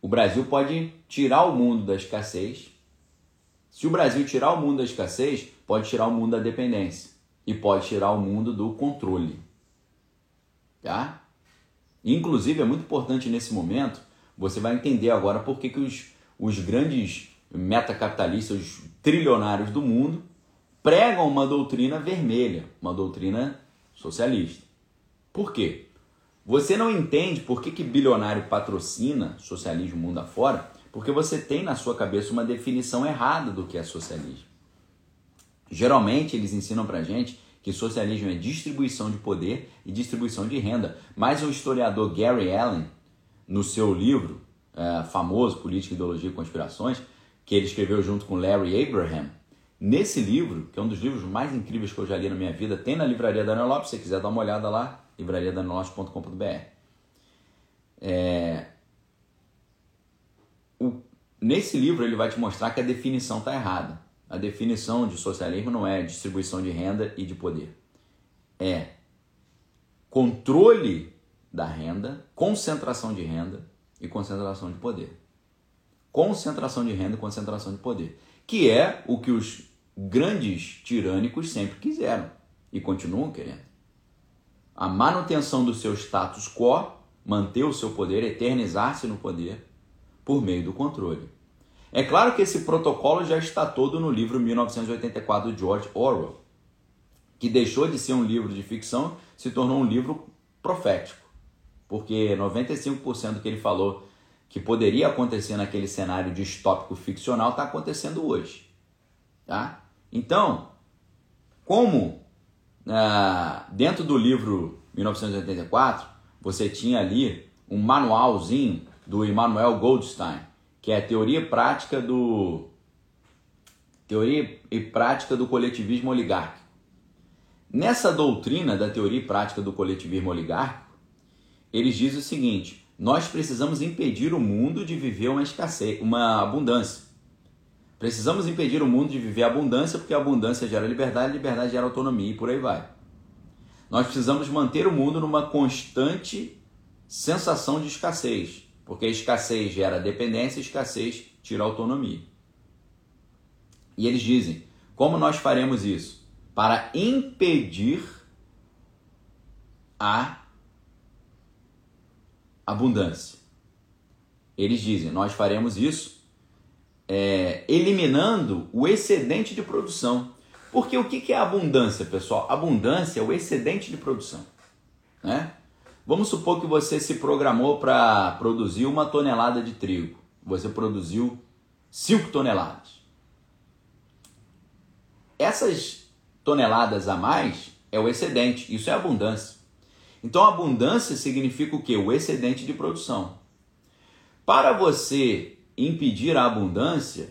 o Brasil pode tirar o mundo da escassez. Se o Brasil tirar o mundo da escassez, pode tirar o mundo da dependência e pode tirar o mundo do controle. Tá? Inclusive, é muito importante nesse momento, você vai entender agora por que, que os, os grandes metacapitalistas, os trilionários do mundo, pregam uma doutrina vermelha, uma doutrina socialista. Por quê? Você não entende por que, que bilionário patrocina socialismo mundo afora, porque você tem na sua cabeça uma definição errada do que é socialismo. Geralmente eles ensinam pra gente que socialismo é distribuição de poder e distribuição de renda. Mas o historiador Gary Allen, no seu livro é, famoso Política, Ideologia e Conspirações, que ele escreveu junto com Larry Abraham, nesse livro, que é um dos livros mais incríveis que eu já li na minha vida, tem na livraria da Ana Lopes, se você quiser dar uma olhada lá, livrariadanolote.com.br. É, o, nesse livro ele vai te mostrar que a definição está errada. A definição de socialismo não é distribuição de renda e de poder. É controle da renda, concentração de renda e concentração de poder. Concentração de renda e concentração de poder. Que é o que os grandes tirânicos sempre quiseram e continuam querendo a manutenção do seu status quo, manter o seu poder, eternizar-se no poder por meio do controle. É claro que esse protocolo já está todo no livro 1984 de George Orwell, que deixou de ser um livro de ficção, se tornou um livro profético, porque 95% do que ele falou que poderia acontecer naquele cenário distópico ficcional está acontecendo hoje. Tá? Então, como dentro do livro 1984 você tinha ali um manualzinho do Emmanuel Goldstein, que é a teoria prática do teoria e prática do coletivismo oligárquico. Nessa doutrina da teoria e prática do coletivismo oligárquico, eles dizem o seguinte: nós precisamos impedir o mundo de viver uma escassez, uma abundância. Precisamos impedir o mundo de viver abundância, porque a abundância gera liberdade, liberdade gera autonomia e por aí vai. Nós precisamos manter o mundo numa constante sensação de escassez, porque a escassez gera dependência, a escassez tira autonomia. E eles dizem: como nós faremos isso? Para impedir a abundância. Eles dizem: nós faremos isso é, eliminando o excedente de produção. Porque o que é abundância, pessoal? Abundância é o excedente de produção. Né? Vamos supor que você se programou para produzir uma tonelada de trigo. Você produziu 5 toneladas. Essas toneladas a mais é o excedente, isso é abundância. Então, abundância significa o que? O excedente de produção. Para você impedir a abundância,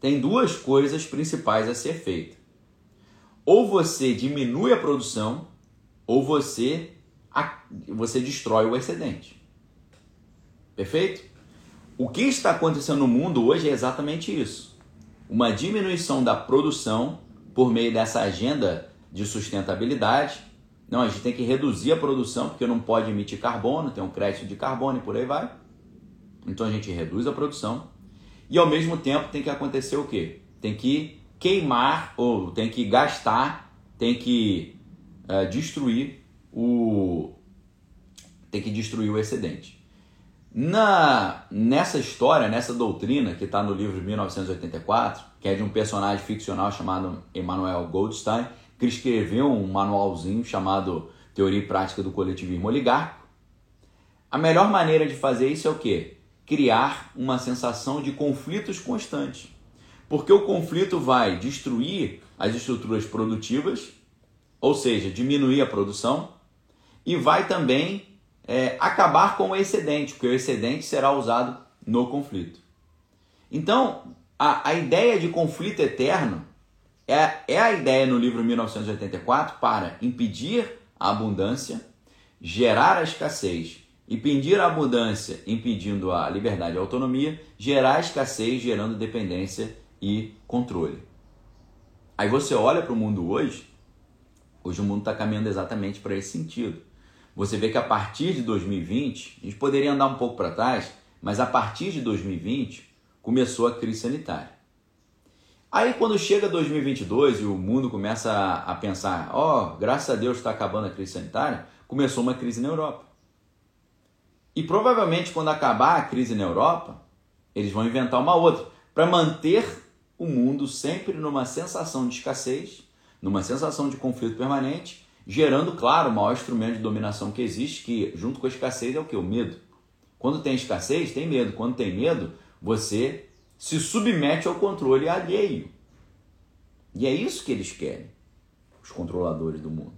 tem duas coisas principais a ser feita. Ou você diminui a produção, ou você você destrói o excedente. Perfeito? O que está acontecendo no mundo hoje é exatamente isso. Uma diminuição da produção por meio dessa agenda de sustentabilidade. Não, a gente tem que reduzir a produção porque não pode emitir carbono, tem um crédito de carbono e por aí vai. Então a gente reduz a produção. E ao mesmo tempo tem que acontecer o quê? Tem que queimar ou tem que gastar, tem que uh, destruir o, tem que destruir o excedente. Na, nessa história, nessa doutrina que está no livro de 1984, que é de um personagem ficcional chamado Emmanuel Goldstein, que escreveu um manualzinho chamado Teoria e Prática do Coletivismo Oligárquico, a melhor maneira de fazer isso é o quê? Criar uma sensação de conflitos constantes. Porque o conflito vai destruir as estruturas produtivas, ou seja, diminuir a produção, e vai também é, acabar com o excedente, porque o excedente será usado no conflito. Então, a, a ideia de conflito eterno é, é a ideia no livro 1984 para impedir a abundância, gerar a escassez, impedir a abundância, impedindo a liberdade e a autonomia, gerar escassez, gerando dependência e controle. Aí você olha para o mundo hoje, hoje o mundo está caminhando exatamente para esse sentido você vê que a partir de 2020, a gente poderia andar um pouco para trás, mas a partir de 2020 começou a crise sanitária. Aí quando chega 2022 e o mundo começa a pensar, ó, oh, graças a Deus está acabando a crise sanitária, começou uma crise na Europa. E provavelmente quando acabar a crise na Europa, eles vão inventar uma outra para manter o mundo sempre numa sensação de escassez, numa sensação de conflito permanente gerando, claro, o maior instrumento de dominação que existe, que junto com a escassez é o que? O medo. Quando tem escassez, tem medo. Quando tem medo, você se submete ao controle alheio. E é isso que eles querem, os controladores do mundo.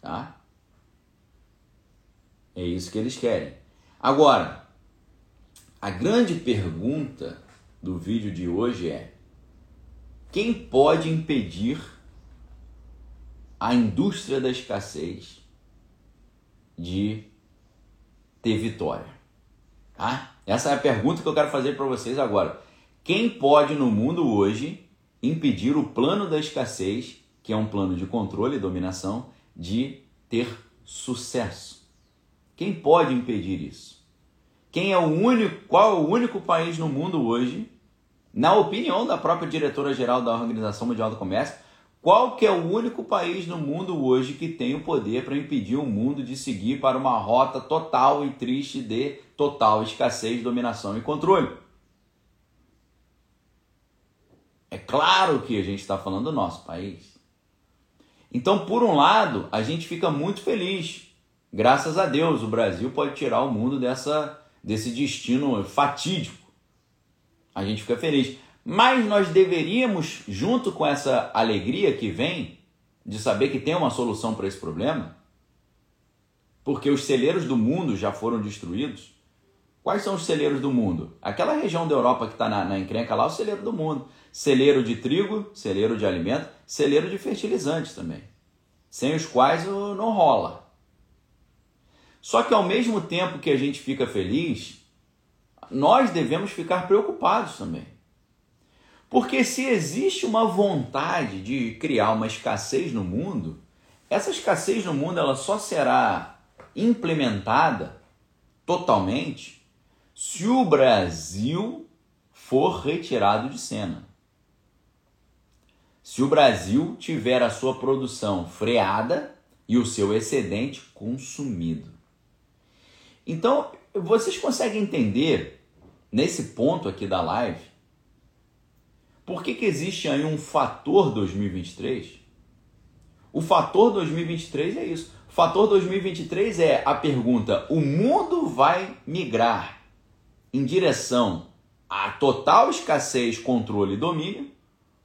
Tá? É isso que eles querem. Agora, a grande pergunta do vídeo de hoje é: quem pode impedir a indústria da escassez de ter vitória? Tá? Essa é a pergunta que eu quero fazer para vocês agora. Quem pode no mundo hoje impedir o plano da escassez, que é um plano de controle e dominação, de ter sucesso? Quem pode impedir isso? Quem é o único, qual é o único país no mundo hoje, na opinião da própria diretora geral da Organização Mundial do Comércio, qual que é o único país no mundo hoje que tem o poder para impedir o mundo de seguir para uma rota total e triste de total escassez, dominação e controle? É claro que a gente está falando do nosso país. Então, por um lado, a gente fica muito feliz. Graças a Deus, o Brasil pode tirar o mundo dessa, desse destino fatídico. A gente fica feliz. Mas nós deveríamos, junto com essa alegria que vem de saber que tem uma solução para esse problema, porque os celeiros do mundo já foram destruídos. Quais são os celeiros do mundo? Aquela região da Europa que está na, na encrenca lá, o celeiro do mundo. Celeiro de trigo, celeiro de alimento, celeiro de fertilizantes também. Sem os quais não rola. Só que ao mesmo tempo que a gente fica feliz, nós devemos ficar preocupados também. Porque se existe uma vontade de criar uma escassez no mundo, essa escassez no mundo ela só será implementada totalmente se o Brasil for retirado de cena. Se o Brasil tiver a sua produção freada e o seu excedente consumido. Então, vocês conseguem entender nesse ponto aqui da live por que, que existe aí um fator 2023? O fator 2023 é isso. O fator 2023 é a pergunta: o mundo vai migrar em direção a total escassez, controle e domínio?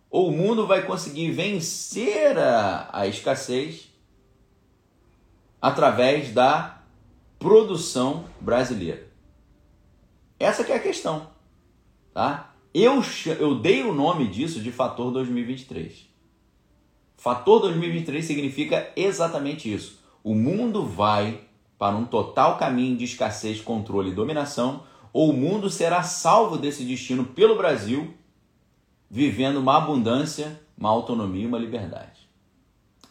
Ou o mundo vai conseguir vencer a, a escassez através da produção brasileira? Essa que é a questão, tá? Eu, eu dei o nome disso de fator 2023. Fator 2023 significa exatamente isso. O mundo vai para um total caminho de escassez, controle e dominação, ou o mundo será salvo desse destino pelo Brasil, vivendo uma abundância, uma autonomia e uma liberdade.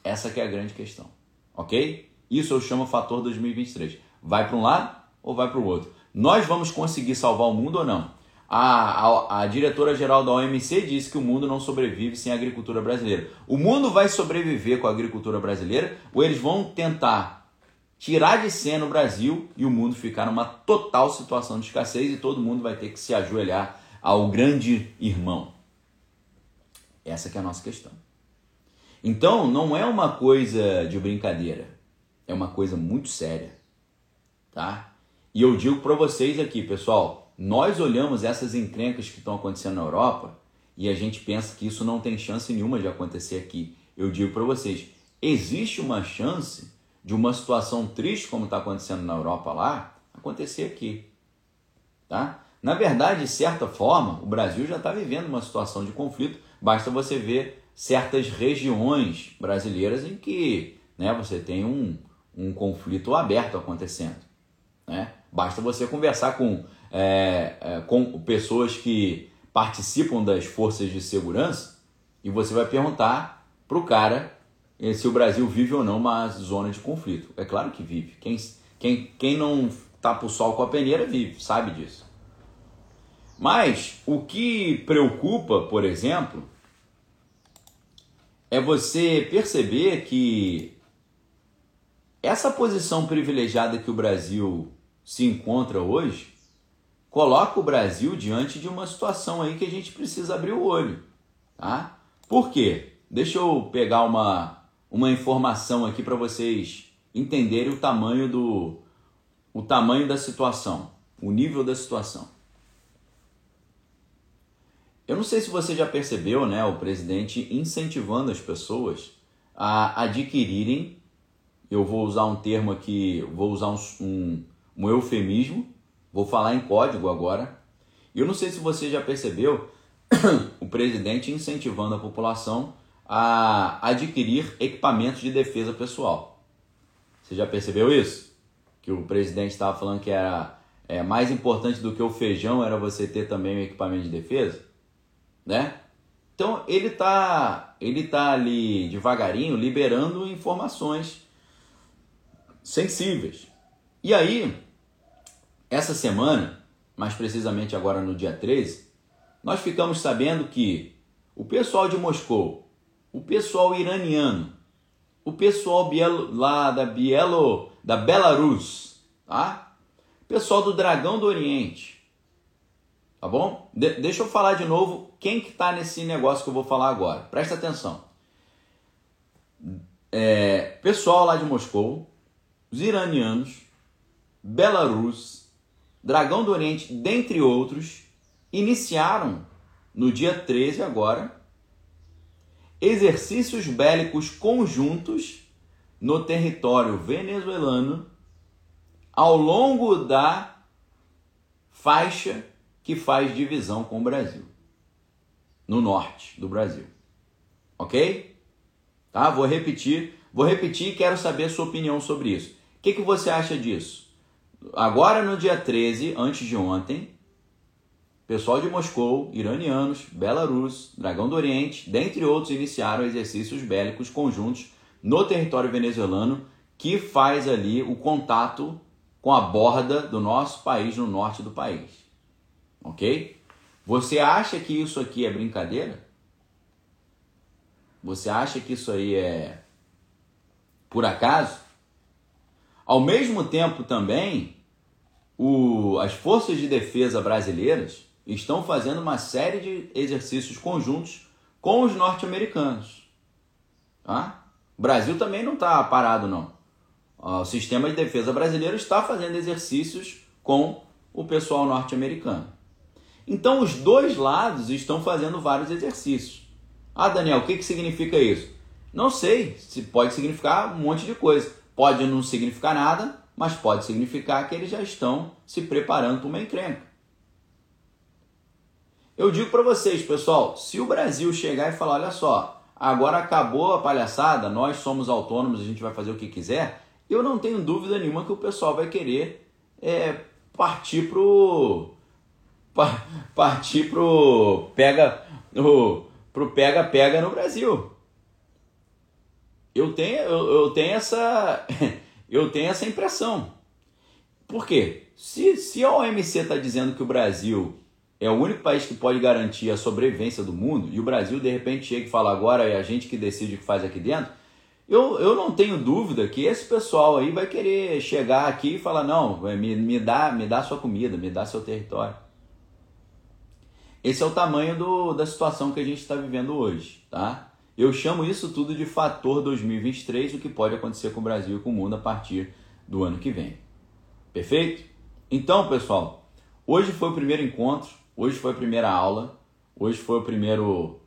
Essa que é a grande questão, ok? Isso eu chamo fator 2023. Vai para um lado ou vai para o outro? Nós vamos conseguir salvar o mundo ou não? A, a, a diretora-geral da OMC disse que o mundo não sobrevive sem a agricultura brasileira. O mundo vai sobreviver com a agricultura brasileira ou eles vão tentar tirar de cena o Brasil e o mundo ficar numa total situação de escassez e todo mundo vai ter que se ajoelhar ao grande irmão. Essa que é a nossa questão. Então, não é uma coisa de brincadeira, é uma coisa muito séria, tá? E eu digo para vocês aqui, pessoal, nós olhamos essas encrencas que estão acontecendo na Europa e a gente pensa que isso não tem chance nenhuma de acontecer aqui. Eu digo para vocês, existe uma chance de uma situação triste como está acontecendo na Europa lá, acontecer aqui. Tá? Na verdade, de certa forma, o Brasil já está vivendo uma situação de conflito. Basta você ver certas regiões brasileiras em que né, você tem um, um conflito aberto acontecendo. Né? Basta você conversar com, é, é, com pessoas que participam das forças de segurança e você vai perguntar para o cara se o Brasil vive ou não uma zona de conflito. É claro que vive. Quem, quem, quem não tapa o sol com a peneira vive, sabe disso. Mas o que preocupa, por exemplo, é você perceber que essa posição privilegiada que o Brasil se encontra hoje coloca o Brasil diante de uma situação aí que a gente precisa abrir o olho, tá? Por quê? Deixa eu pegar uma uma informação aqui para vocês entenderem o tamanho do o tamanho da situação, o nível da situação. Eu não sei se você já percebeu, né, o presidente incentivando as pessoas a adquirirem, eu vou usar um termo aqui, vou usar um, um, um eufemismo, vou falar em código agora. Eu não sei se você já percebeu o presidente incentivando a população a adquirir equipamentos de defesa pessoal. Você já percebeu isso? Que o presidente estava falando que era é, mais importante do que o feijão era você ter também um equipamento de defesa, né? Então ele está ele tá ali devagarinho liberando informações sensíveis. E aí, essa semana, mais precisamente agora no dia 13, nós ficamos sabendo que o pessoal de Moscou o pessoal iraniano, o pessoal bielo, lá da Bielo, da Belarus, tá? Pessoal do Dragão do Oriente, tá bom? De deixa eu falar de novo quem que está nesse negócio que eu vou falar agora? Presta atenção. É, pessoal lá de Moscou, os iranianos, Belarus, Dragão do Oriente, dentre outros, iniciaram no dia 13 agora exercícios bélicos conjuntos no território venezuelano ao longo da faixa que faz divisão com o Brasil, no norte do Brasil. Ok? Tá? Vou repetir, vou repetir e quero saber a sua opinião sobre isso. O que, que você acha disso? Agora no dia 13, antes de ontem, pessoal de Moscou, iranianos, Belarus, Dragão do Oriente, dentre outros, iniciaram exercícios bélicos conjuntos no território venezuelano que faz ali o contato com a borda do nosso país no norte do país. Ok? Você acha que isso aqui é brincadeira? Você acha que isso aí é por acaso? Ao mesmo tempo também, o, as forças de defesa brasileiras estão fazendo uma série de exercícios conjuntos com os norte-americanos. Tá? O Brasil também não está parado, não. O sistema de defesa brasileiro está fazendo exercícios com o pessoal norte-americano. Então, os dois lados estão fazendo vários exercícios. Ah, Daniel, o que, que significa isso? Não sei, se pode significar um monte de coisa. Pode não significar nada, mas pode significar que eles já estão se preparando para uma encrenca. Eu digo para vocês, pessoal, se o Brasil chegar e falar, olha só, agora acabou a palhaçada, nós somos autônomos, a gente vai fazer o que quiser, eu não tenho dúvida nenhuma que o pessoal vai querer é, partir pro partir pro pega o pro pega pega no Brasil. Eu tenho eu, eu tenho essa eu tenho essa impressão. Por quê? Se, se a OMC está dizendo que o Brasil é o único país que pode garantir a sobrevivência do mundo e o Brasil de repente chega e fala agora é a gente que decide o que faz aqui dentro, eu, eu não tenho dúvida que esse pessoal aí vai querer chegar aqui e falar não, me, me dá me dá sua comida, me dá seu território. Esse é o tamanho do, da situação que a gente está vivendo hoje, tá? Eu chamo isso tudo de fator 2023, o que pode acontecer com o Brasil e com o mundo a partir do ano que vem. Perfeito? Então, pessoal, hoje foi o primeiro encontro Hoje foi a primeira aula, hoje foi o primeiro,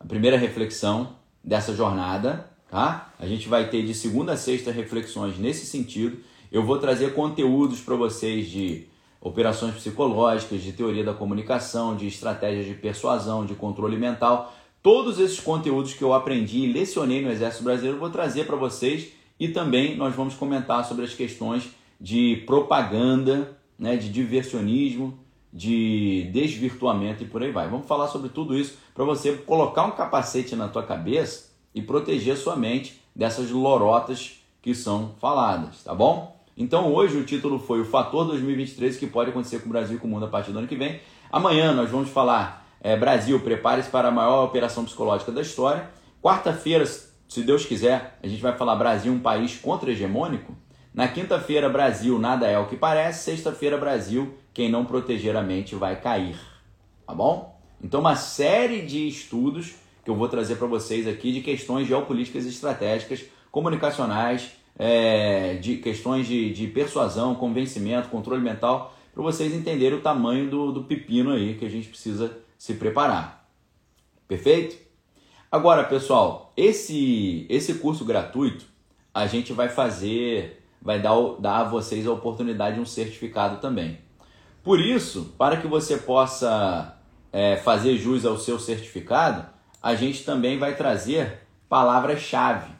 a primeira reflexão dessa jornada, tá? A gente vai ter de segunda a sexta reflexões nesse sentido. Eu vou trazer conteúdos para vocês de operações psicológicas, de teoria da comunicação, de estratégias de persuasão, de controle mental. Todos esses conteúdos que eu aprendi e lecionei no Exército Brasileiro eu vou trazer para vocês e também nós vamos comentar sobre as questões de propaganda, né, de diversionismo, de desvirtuamento e por aí vai. Vamos falar sobre tudo isso para você colocar um capacete na tua cabeça e proteger sua mente dessas lorotas que são faladas, tá bom? Então hoje o título foi o fator 2023 que pode acontecer com o Brasil e com o mundo a partir do ano que vem. Amanhã nós vamos falar é, Brasil, prepare-se para a maior operação psicológica da história. Quarta-feira, se Deus quiser, a gente vai falar Brasil, um país contra-hegemônico. Na quinta-feira, Brasil, nada é o que parece. Sexta-feira, Brasil, quem não proteger a mente vai cair. Tá bom? Então, uma série de estudos que eu vou trazer para vocês aqui de questões geopolíticas estratégicas, comunicacionais, é, de questões de, de persuasão, convencimento, controle mental, para vocês entenderem o tamanho do, do pepino aí que a gente precisa se preparar. Perfeito? Agora, pessoal, esse, esse curso gratuito a gente vai fazer, vai dar, dar a vocês a oportunidade de um certificado também. Por isso, para que você possa é, fazer jus ao seu certificado, a gente também vai trazer palavras-chave,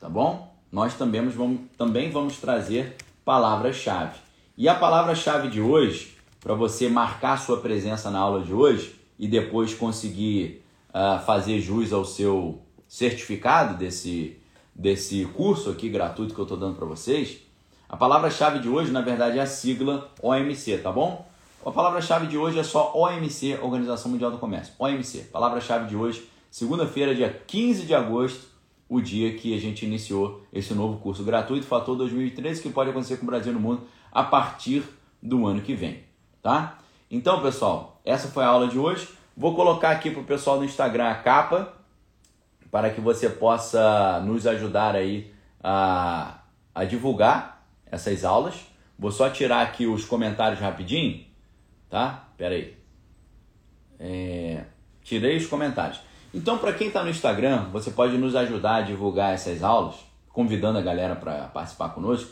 tá bom? Nós também vamos, também vamos trazer palavras-chave. E a palavra-chave de hoje, para você marcar sua presença na aula de hoje e depois conseguir uh, fazer jus ao seu certificado desse, desse curso aqui gratuito que eu estou dando para vocês, a palavra-chave de hoje, na verdade, é a sigla OMC, tá bom? A palavra-chave de hoje é só OMC, Organização Mundial do Comércio. OMC. Palavra-chave de hoje, segunda-feira, dia 15 de agosto, o dia que a gente iniciou esse novo curso gratuito, Fator 2013, que pode acontecer com o Brasil no mundo a partir do ano que vem, tá? Então, pessoal, essa foi a aula de hoje. Vou colocar aqui para o pessoal do Instagram a capa para que você possa nos ajudar aí a, a divulgar essas aulas. Vou só tirar aqui os comentários rapidinho, tá? Pera aí. É, tirei os comentários. Então, para quem está no Instagram, você pode nos ajudar a divulgar essas aulas, convidando a galera para participar conosco.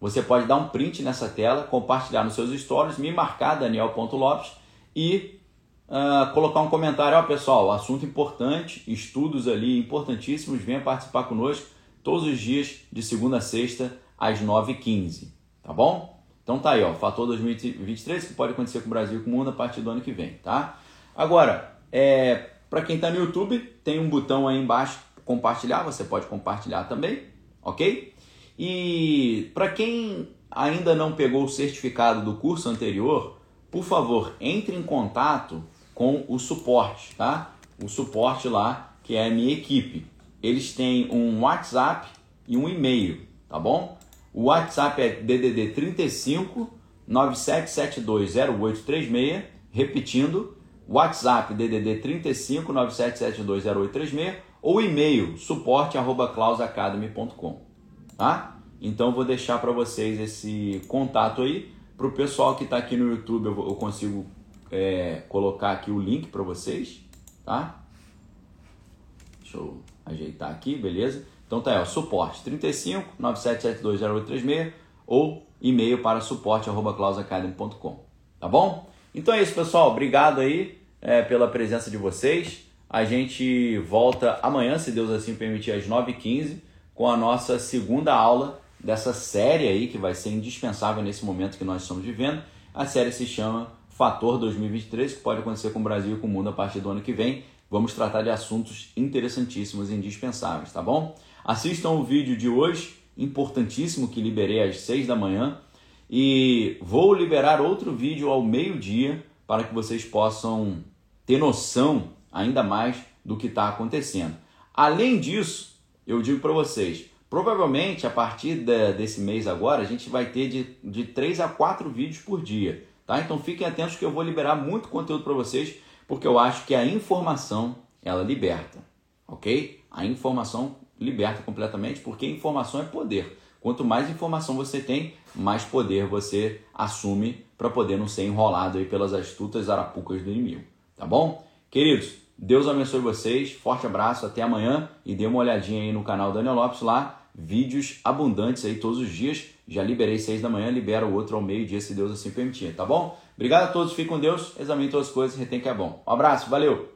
Você pode dar um print nessa tela, compartilhar nos seus stories, me marcar Daniel.lopes e uh, colocar um comentário. Ó, pessoal, assunto importante, estudos ali importantíssimos, venha participar conosco todos os dias, de segunda a sexta, às 9h15, tá bom? Então tá aí, ó, fator 2023 que pode acontecer com o Brasil e com o mundo a partir do ano que vem, tá? Agora, é, para quem está no YouTube, tem um botão aí embaixo compartilhar, você pode compartilhar também, ok? E para quem ainda não pegou o certificado do curso anterior, por favor, entre em contato com o suporte, tá? O suporte lá, que é a minha equipe. Eles têm um WhatsApp e um e-mail, tá bom? O WhatsApp é DDD 35 97720836, repetindo, WhatsApp DDD 35 97720836 ou e-mail suporte@clausacademy.com, tá? Então vou deixar para vocês esse contato aí. Para o pessoal que está aqui no YouTube, eu, consigo é, colocar aqui o link para vocês, tá? Deixa eu ajeitar aqui, beleza? Então tá aí, ó, suporte 35 97720836 ou e-mail para suporte@clausacademy.com, tá bom? Então é isso, pessoal. Obrigado aí é, pela presença de vocês. A gente volta amanhã, se Deus assim permitir, às 9h15, com a nossa segunda aula dessa série aí, que vai ser indispensável nesse momento que nós estamos vivendo. A série se chama Fator 2023, que pode acontecer com o Brasil e com o mundo a partir do ano que vem. Vamos tratar de assuntos interessantíssimos e indispensáveis, tá bom? Assistam o vídeo de hoje, importantíssimo, que liberei às 6 da manhã. E vou liberar outro vídeo ao meio-dia para que vocês possam ter noção ainda mais do que está acontecendo. Além disso, eu digo para vocês, provavelmente a partir de, desse mês agora, a gente vai ter de, de 3 a 4 vídeos por dia. Tá? Então fiquem atentos que eu vou liberar muito conteúdo para vocês, porque eu acho que a informação ela liberta, ok? A informação liberta completamente, porque informação é poder. Quanto mais informação você tem, mais poder você assume para poder não ser enrolado aí pelas astutas arapucas do inimigo. Tá bom? Queridos, Deus abençoe vocês. Forte abraço, até amanhã e dê uma olhadinha aí no canal Daniel Lopes lá. Vídeos abundantes aí todos os dias. Já liberei seis da manhã, libero o outro ao meio-dia, se Deus assim permitir, tá bom? Obrigado a todos, fiquem com Deus, examine todas as coisas, retém que é bom. Um abraço, valeu!